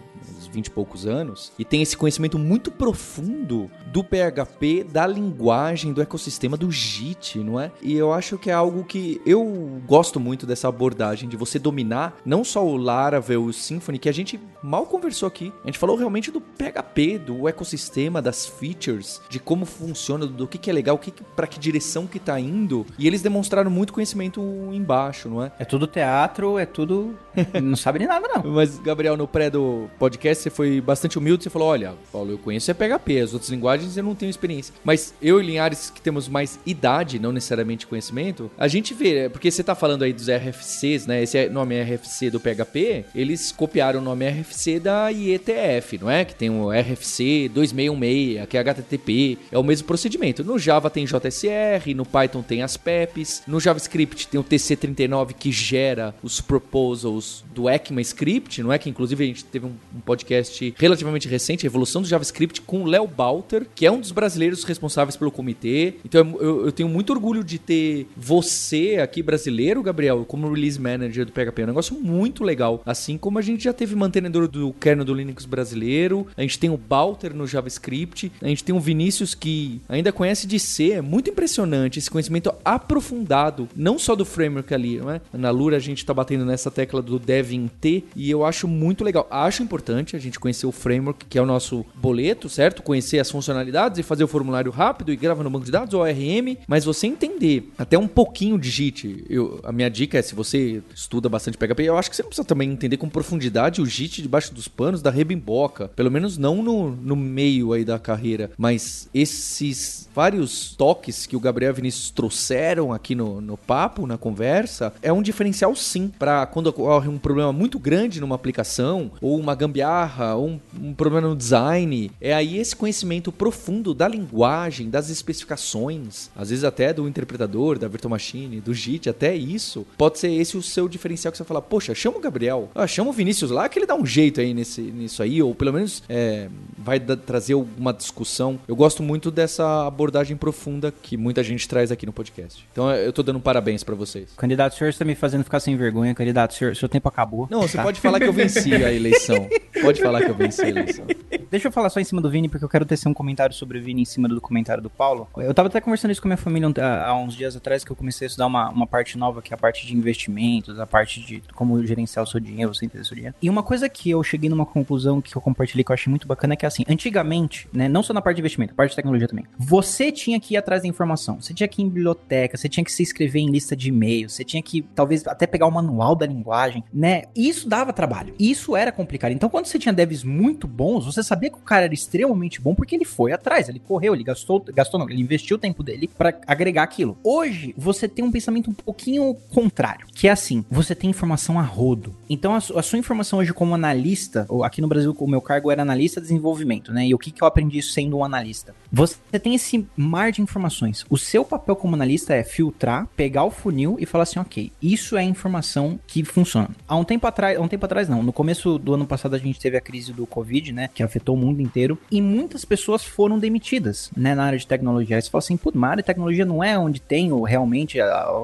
[SPEAKER 1] 20 e poucos anos, e tem esse conhecimento muito profundo do PHP, da linguagem, do ecossistema do JIT, não é? E eu acho que é algo que eu gosto muito dessa abordagem de você dominar não só o Laravel, o Symfony, que a gente mal conversou aqui. A gente falou realmente do PHP, do ecossistema, das features, de como funciona, do que, que é legal, que, para que direção que tá indo. E eles demonstraram muito conhecimento embaixo, não é?
[SPEAKER 2] É tudo teatro, é tudo. não sabe nem nada, não.
[SPEAKER 1] Mas, Gabriel, no pré do podcast, você foi bastante humilde. Você falou: olha, Paulo, eu conheço é PHP, as outras linguagens eu não tenho experiência. Mas eu e Linhares, que temos mais idade, não necessariamente conhecimento, a gente vê, é, porque você tá falando aí dos RFCs, né? Esse nome RFC do PHP, eles copiaram o nome RFC da IETF, não é? Que tem o RFC 2616, que é HTTP, é o mesmo procedimento. No Java tem JSR, no Python tem as PEPs, no JavaScript tem o TC39 que gera os proposals do ECMAScript, não é? Que inclusive a gente teve um, podcast relativamente recente, Revolução do JavaScript, com o Léo Balter, que é um dos brasileiros responsáveis pelo comitê. Então eu, eu, tenho muito orgulho de ter você aqui, brasileiro, Gabriel, como release manager do PHP. É um negócio muito legal. Assim como a gente já teve mantenedor do kernel do Linux brasileiro, a gente tem o Balter no JavaScript, a gente tem o Vinícius que ainda conhece de C, é muito impressionante esse conhecimento aprofundado, não só do framework ali, não é? Na Lura a gente tá batendo nessa tecla do Devin T e eu acho muito legal. Acho importante a gente conhecer o framework, que é o nosso boleto, certo? Conhecer as funcionalidades e fazer o formulário rápido e grava no banco de dados, ORM, mas você entender até um pouquinho de JIT. Eu, a minha dica é, se você estuda bastante PHP, eu acho que você não precisa também entender com profundidade o JIT debaixo dos panos da rebimboca. Pelo menos não no, no meio aí da carreira, mas esses vários toques que o Gabriel Vinícius trouxeram aqui no, no papo, na conversa, é um diferencial sim, para quando ocorre um problema muito grande numa aplicação, ou uma gambiarra, um, um problema no design, é aí esse conhecimento profundo da linguagem, das especificações, às vezes até do interpretador, da virtual machine, do JIT, até isso, pode ser esse o seu diferencial que você fala, poxa, chama o Gabriel, ah, chama o Vinícius lá que ele dá um jeito aí nesse, nisso aí, ou pelo menos é, vai da, trazer alguma discussão. Eu gosto muito dessa abordagem profunda que muita gente traz aqui no podcast. Então eu tô dando um parabéns para vocês.
[SPEAKER 2] Candidato, o senhor está me fazendo ficar sem vergonha, candidato, o senhor, seu tempo acabou.
[SPEAKER 1] Não, você tá? pode falar que eu venci a eleição. Pode falar que eu venci a eleição.
[SPEAKER 2] Deixa eu falar só em cima do Vini, porque eu quero tecer um comentário sobre o Vini em cima do comentário do Paulo. Eu tava até conversando isso com a minha família há uns dias atrás, que eu comecei a estudar uma, uma parte nova, que é a parte de investimentos, a parte de como gerenciar o seu dinheiro, você entender o seu dinheiro. E uma coisa que eu cheguei numa conclusão que eu compartilhei que eu achei muito bacana é que assim, antigamente, né, não só na parte de investimento, a parte de tecnologia também, você tinha que ir atrás da informação, você tinha que ir em biblioteca, você tinha que se inscrever em lista de e-mail, você tinha que talvez até pegar o manual da linguagem, né? Isso dava trabalho, isso era complicado. Então quando você tinha devs muito bons, você sabia que o cara era extremamente bom porque ele foi atrás, ele correu, ele gastou, gastou não, ele investiu o tempo dele para agregar aquilo. Hoje, você tem um pensamento um pouquinho contrário, que é assim, você tem informação a rodo. Então, a, a sua informação hoje como analista, ou aqui no Brasil o meu cargo era analista de desenvolvimento, né? E o que, que eu aprendi sendo um analista? Você tem esse mar de informações. O seu papel como analista é filtrar, pegar o funil e falar assim, ok, isso é informação que funciona. Há um tempo atrás, há um tempo atrás não, no começo do ano passado a gente teve a crise do Covid, né? Que afetou o mundo inteiro. E muitas pessoas foram demitidas, né? Na área de tecnologia. Aí você fala assim, putz, mas a área de tecnologia não é onde tem o, realmente,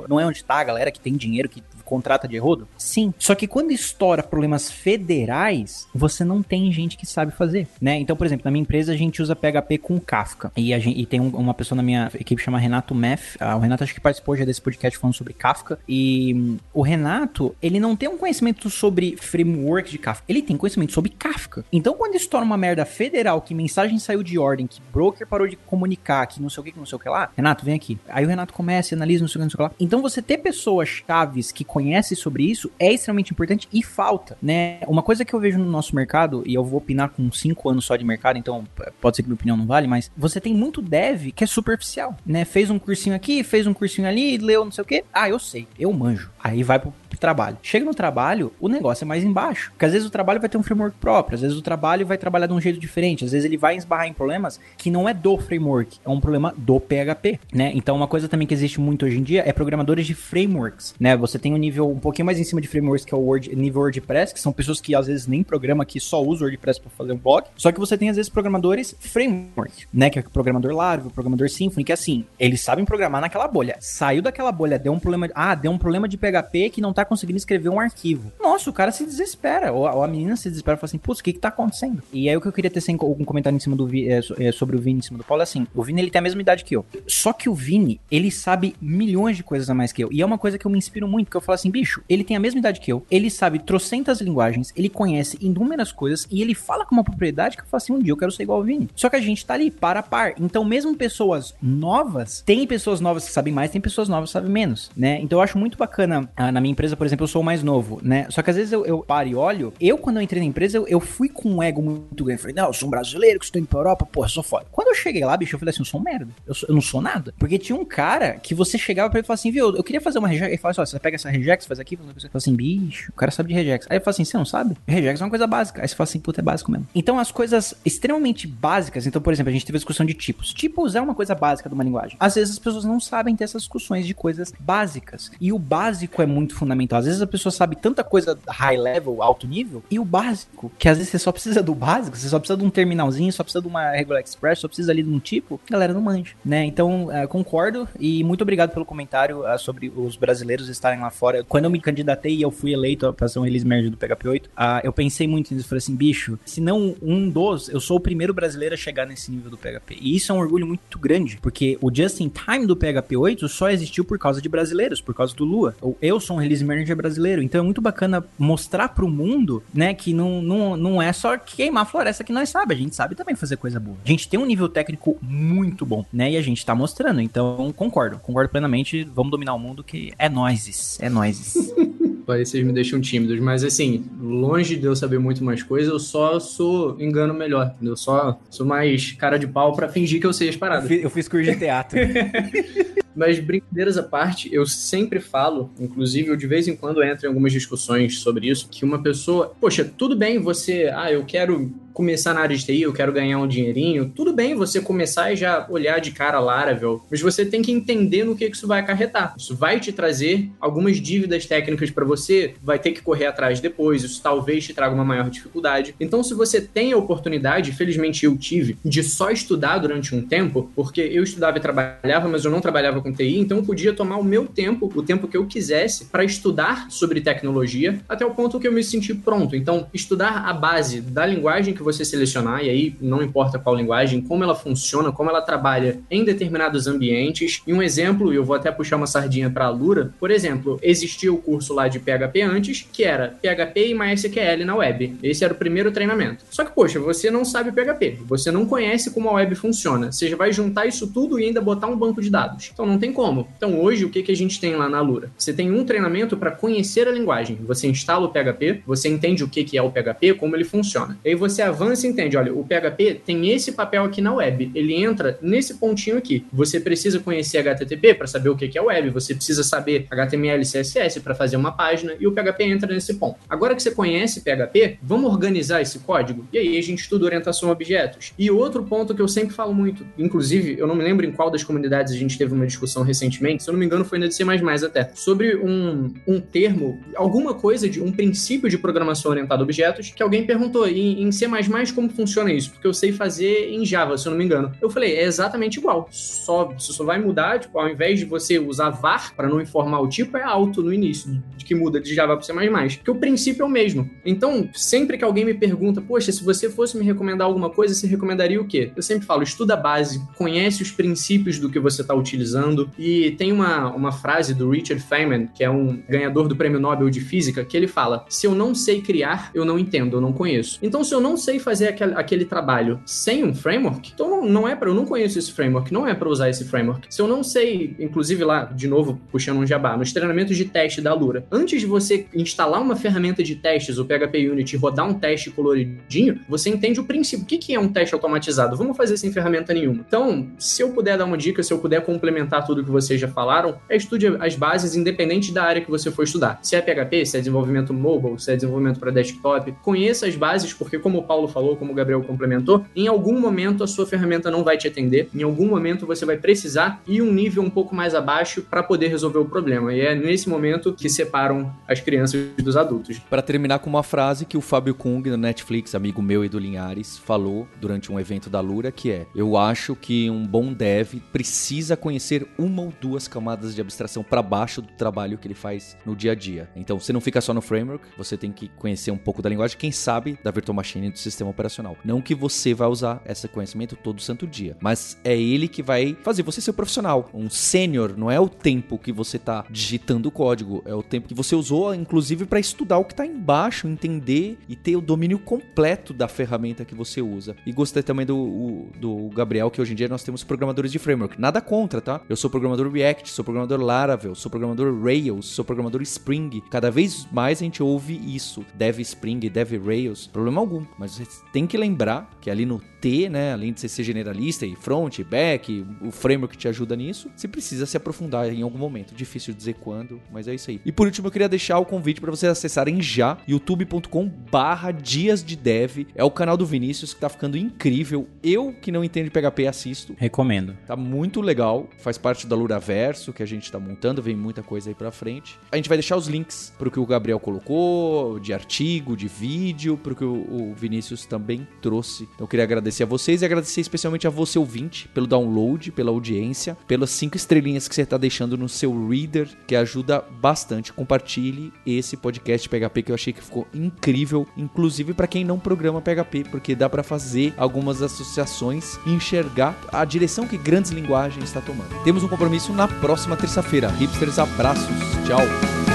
[SPEAKER 2] não é onde tá a galera que tem dinheiro, que contrata de rodo? Sim. Só que quando estoura problemas federais, você não tem gente que sabe fazer, né? Então, por exemplo, na minha empresa a gente usa PHP com Kafka. E, gente, e tem um, uma pessoa na minha equipe chama Renato Meff. Ah, o Renato acho que participou já desse podcast falando sobre Kafka. E hum, o Renato, ele não tem um conhecimento sobre framework de Kafka. Ele tem conhecimento sobre Kafka. Então, quando estoura uma merda federal, que mensagem saiu de ordem, que broker parou de comunicar, que não sei o que, que não sei o que lá, Renato, vem aqui. Aí o Renato começa, analisa, não sei o que, não sei o que lá. Então, você ter pessoas chaves que conhece sobre isso é extremamente importante e falta, né? Uma coisa que eu vejo no nosso mercado, e eu vou opinar com 5 anos só de mercado, então pode ser que minha opinião não vale, mas você tem muito dev que é superficial, né? Fez um cursinho aqui, fez um cursinho ali, leu não sei o que. Ah, eu sei, eu manjo. Aí vai pro trabalho. Chega no trabalho, o negócio é mais embaixo. Porque às vezes o trabalho vai ter um framework próprio, às vezes o trabalho vai trabalhar de um jeito diferente, às vezes ele vai esbarrar em problemas que não é do framework, é um problema do PHP, né? Então uma coisa também que existe muito hoje em dia é programadores de frameworks, né? Você tem um nível um pouquinho mais em cima de frameworks que é o Word, nível WordPress, que são pessoas que às vezes nem programam, que só usam WordPress para fazer um blog. Só que você tem às vezes programadores framework, né? Que é o programador Laravel, o programador Symfony, que assim, eles sabem programar naquela bolha. Saiu daquela bolha, deu um problema, ah, deu um problema de PHP que não tá conseguindo escrever um arquivo. Nossa, o cara se desespera, ou a, ou a menina se desespera e fala assim, putz, o que que tá acontecendo? E aí o que eu queria ter sem algum comentário em cima do é, é, sobre o Vini em cima do Paulo é assim, o Vini ele tem a mesma idade que eu. Só que o Vini, ele sabe milhões de coisas a mais que eu. E é uma coisa que eu me inspiro muito, porque eu falo assim, bicho, ele tem a mesma idade que eu, ele sabe trocentas linguagens, ele conhece inúmeras coisas e ele fala com uma propriedade que eu falo assim, um dia eu quero ser igual ao Vini. Só que a gente tá ali, para a par. Então, mesmo pessoas novas, tem pessoas novas que sabem mais, tem pessoas novas que sabem menos, né? Então eu acho muito bacana, ah, na minha empresa, por exemplo, eu sou o mais novo, né? Só que às vezes eu, eu paro e olho, eu quando eu entrei na empresa, eu, eu fui com um ego muito grande. Falei, não, eu sou um brasileiro que estou indo pra Europa, porra, sou foda. Quando eu cheguei lá, bicho, eu falei assim, eu sou um merda. Eu, sou, eu não sou nada. Porque tinha um cara que você chegava pra ele e assim, viu, eu queria fazer uma regex. Ele falava assim, ó, você pega essa regex, faz aqui, faz uma coisa. Eu falo assim, bicho, o cara sabe de regex. Aí ele fala assim, você não sabe? Regex é uma coisa básica. Aí você fala assim, puta, é básico mesmo. Então as coisas extremamente básicas, então, por exemplo, a gente teve a discussão de tipos. Tipos é uma coisa básica de uma linguagem. Às vezes as pessoas não sabem ter essas discussões de coisas básicas. E o básico é muito fundamental. Às vezes a pessoa sabe tanta coisa high level, alto nível, e o básico, que às vezes você só precisa do básico, você só precisa de um terminalzinho, só precisa de uma regular express, só precisa ali de um tipo, galera não manja, né? Então, uh, concordo e muito obrigado pelo comentário uh, sobre os brasileiros estarem lá fora. Quando eu me candidatei e eu fui eleito para ser um release manager do PHP 8, uh, eu pensei muito nisso, falei assim, bicho, se não um dos, eu sou o primeiro brasileiro a chegar nesse nível do PHP. E isso é um orgulho muito grande, porque o just in time do PHP 8 só existiu por causa de brasileiros, por causa do Lua. Eu sou um release manager brasileiro, então é muito bacana mostrar pro mundo, né, que não, não, não é só queimar a floresta que nós sabe, a gente sabe também fazer coisa boa. A gente tem um nível técnico muito bom, né, e a gente tá mostrando, então concordo, concordo plenamente, vamos dominar o mundo que é nós, é nós.
[SPEAKER 3] Aí vocês me deixam tímidos, mas assim, longe de eu saber muito mais coisas, eu só sou engano melhor. Eu só sou mais cara de pau para fingir que eu sei as paradas.
[SPEAKER 2] Eu fiz, eu fiz curso de teatro.
[SPEAKER 3] Mas brincadeiras à parte, eu sempre falo, inclusive eu de vez em quando entro em algumas discussões sobre isso, que uma pessoa, poxa, tudo bem você, ah, eu quero começar na área de TI, eu quero ganhar um dinheirinho, tudo bem você começar e já olhar de cara Laravel, mas você tem que entender no que isso vai acarretar. Isso vai te trazer algumas dívidas técnicas para você, vai ter que correr atrás depois, isso talvez te traga uma maior dificuldade. Então, se você tem a oportunidade, felizmente eu tive, de só estudar durante um tempo, porque eu estudava e trabalhava, mas eu não trabalhava com TI, então eu podia tomar o meu tempo, o tempo que eu quisesse, para estudar sobre tecnologia, até o ponto que eu me senti pronto. Então, estudar a base da linguagem que você selecionar, e aí não importa qual linguagem, como ela funciona, como ela trabalha em determinados ambientes. E um exemplo, e eu vou até puxar uma sardinha para a Lura, por exemplo, existia o curso lá de PHP antes, que era PHP e MySQL na web. Esse era o primeiro treinamento. Só que, poxa, você não sabe PHP, você não conhece como a web funciona. Você já vai juntar isso tudo e ainda botar um banco de dados. Então não tem como. Então hoje, o que, que a gente tem lá na Lura? Você tem um treinamento para conhecer a linguagem. Você instala o PHP, você entende o que, que é o PHP, como ele funciona. E aí você avança e entende, olha, o PHP tem esse papel aqui na web, ele entra nesse pontinho aqui. Você precisa conhecer HTTP para saber o que é web, você precisa saber HTML e CSS para fazer uma página, e o PHP entra nesse ponto. Agora que você conhece PHP, vamos organizar esse código? E aí a gente estuda orientação a objetos. E outro ponto que eu sempre falo muito, inclusive, eu não me lembro em qual das comunidades a gente teve uma discussão recentemente, se eu não me engano foi na de C++ até, sobre um, um termo, alguma coisa de um princípio de programação orientada a objetos, que alguém perguntou em, em C++ como funciona isso, porque eu sei fazer em Java, se eu não me engano. Eu falei, é exatamente igual, só, você só vai mudar, tipo, ao invés de você usar var para não informar o tipo, é alto no início, de que muda de Java para C++, porque o princípio é o mesmo. Então, sempre que alguém me pergunta, poxa, se você fosse me recomendar alguma coisa, você recomendaria o quê? Eu sempre falo, estuda a base, conhece os princípios do que você está utilizando, e tem uma, uma frase do Richard Feynman, que é um ganhador do Prêmio Nobel de Física, que ele fala, se eu não sei criar, eu não entendo, eu não conheço. Então, se eu não sei fazer aquele, aquele trabalho sem um framework, então não é para eu não conheço esse framework, não é para usar esse framework. Se eu não sei, inclusive lá, de novo, puxando um jabá, nos treinamentos de teste da Lura, antes de você instalar uma ferramenta de testes, o PHP Unity, rodar um teste coloridinho, você entende o princípio. O que, que é um teste automatizado? Vamos fazer sem ferramenta nenhuma. Então, se eu puder dar uma dica, se eu puder complementar tudo que vocês já falaram, é estude as bases independente da área que você for estudar. Se é PHP, se é desenvolvimento mobile, se é desenvolvimento para desktop, conheça as bases, porque como o Paulo falou, como o Gabriel complementou, em algum momento a sua ferramenta não vai te atender, em algum momento você vai precisar ir um nível um pouco mais abaixo para poder resolver o problema. E é nesse momento que separam as crianças dos adultos.
[SPEAKER 1] Para terminar com uma frase que o Fábio Kung, da Netflix, amigo meu e do Linhares, falou durante um evento da Lura, que é: Eu acho que um bom dev precisa conhecer uma ou duas camadas de abstração para baixo do trabalho que ele faz no dia a dia. Então, você não fica só no framework, você tem que conhecer um pouco da linguagem, quem sabe da virtual machine do sistema operacional. Não que você vai usar esse conhecimento todo santo dia, mas é ele que vai fazer você ser profissional. Um sênior não é o tempo que você está digitando o código, é o tempo que você usou, inclusive, para estudar o que está embaixo, entender e ter o domínio completo da ferramenta que você usa. E gostei também do, do Gabriel, que hoje em dia nós temos programadores de framework. Nada contra, tá? Eu sou programador React, sou programador Laravel, sou programador Rails, sou programador Spring. Cada vez mais a gente ouve isso. Dev Spring, Dev Rails, problema algum. Mas você tem que lembrar que ali no T, né, além de você ser generalista e front, back, o framework te ajuda nisso, você precisa se aprofundar em algum momento. Difícil dizer quando, mas é isso aí. E por último, eu queria deixar o convite para vocês acessarem já youtube.com/barra dias de dev. É o canal do Vinícius que tá ficando incrível. Eu que não entendo de PHP assisto.
[SPEAKER 2] Recomendo.
[SPEAKER 1] Tá muito legal. Faz parte da Luraverso que a gente tá montando, vem muita coisa aí pra frente. A gente vai deixar os links pro que o Gabriel colocou, de artigo, de vídeo, pro que o Vinícius também trouxe. Então eu queria agradecer a vocês e agradecer especialmente a você ouvinte pelo download, pela audiência, pelas cinco estrelinhas que você tá deixando no seu reader, que ajuda bastante. Compartilhe esse podcast PHP que eu achei que ficou incrível, inclusive para quem não programa PHP, porque dá para fazer algumas associações e enxergar a direção que grandes linguagens está tomando. Temos um compromisso na próxima terça-feira. Hipsters, abraços. Tchau.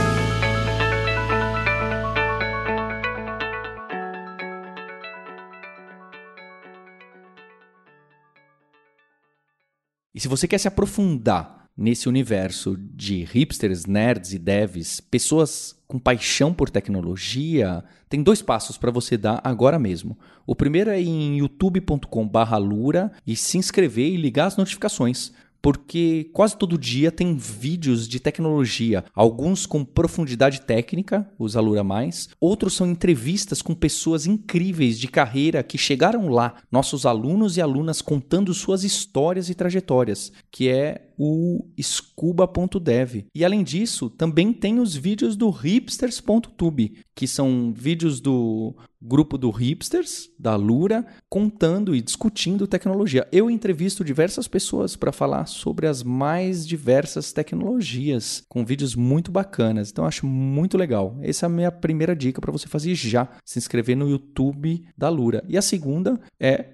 [SPEAKER 1] Se você quer se aprofundar nesse universo de hipsters, nerds e devs, pessoas com paixão por tecnologia, tem dois passos para você dar agora mesmo. O primeiro é em youtube.com/lura e se inscrever e ligar as notificações porque quase todo dia tem vídeos de tecnologia, alguns com profundidade técnica, os Alura Mais, outros são entrevistas com pessoas incríveis de carreira que chegaram lá, nossos alunos e alunas contando suas histórias e trajetórias, que é o scuba.dev. E além disso, também tem os vídeos do hipsters.tube, que são vídeos do grupo do Hipsters, da Lura, contando e discutindo tecnologia. Eu entrevisto diversas pessoas para falar sobre as mais diversas tecnologias, com vídeos muito bacanas. Então acho muito legal. Essa é a minha primeira dica para você fazer já, se inscrever no YouTube da Lura. E a segunda é,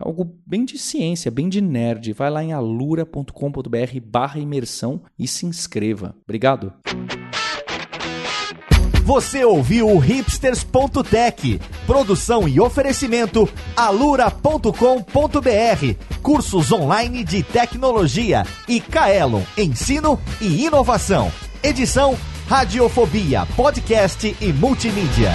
[SPEAKER 1] algo bem de ciência, bem de nerd. Vai lá em alura.com.br barra imersão e se inscreva. Obrigado.
[SPEAKER 5] Você ouviu o hipsters.tech, produção e oferecimento alura.com.br, cursos online de tecnologia e Kaelon, ensino e inovação. Edição Radiofobia, podcast e multimídia.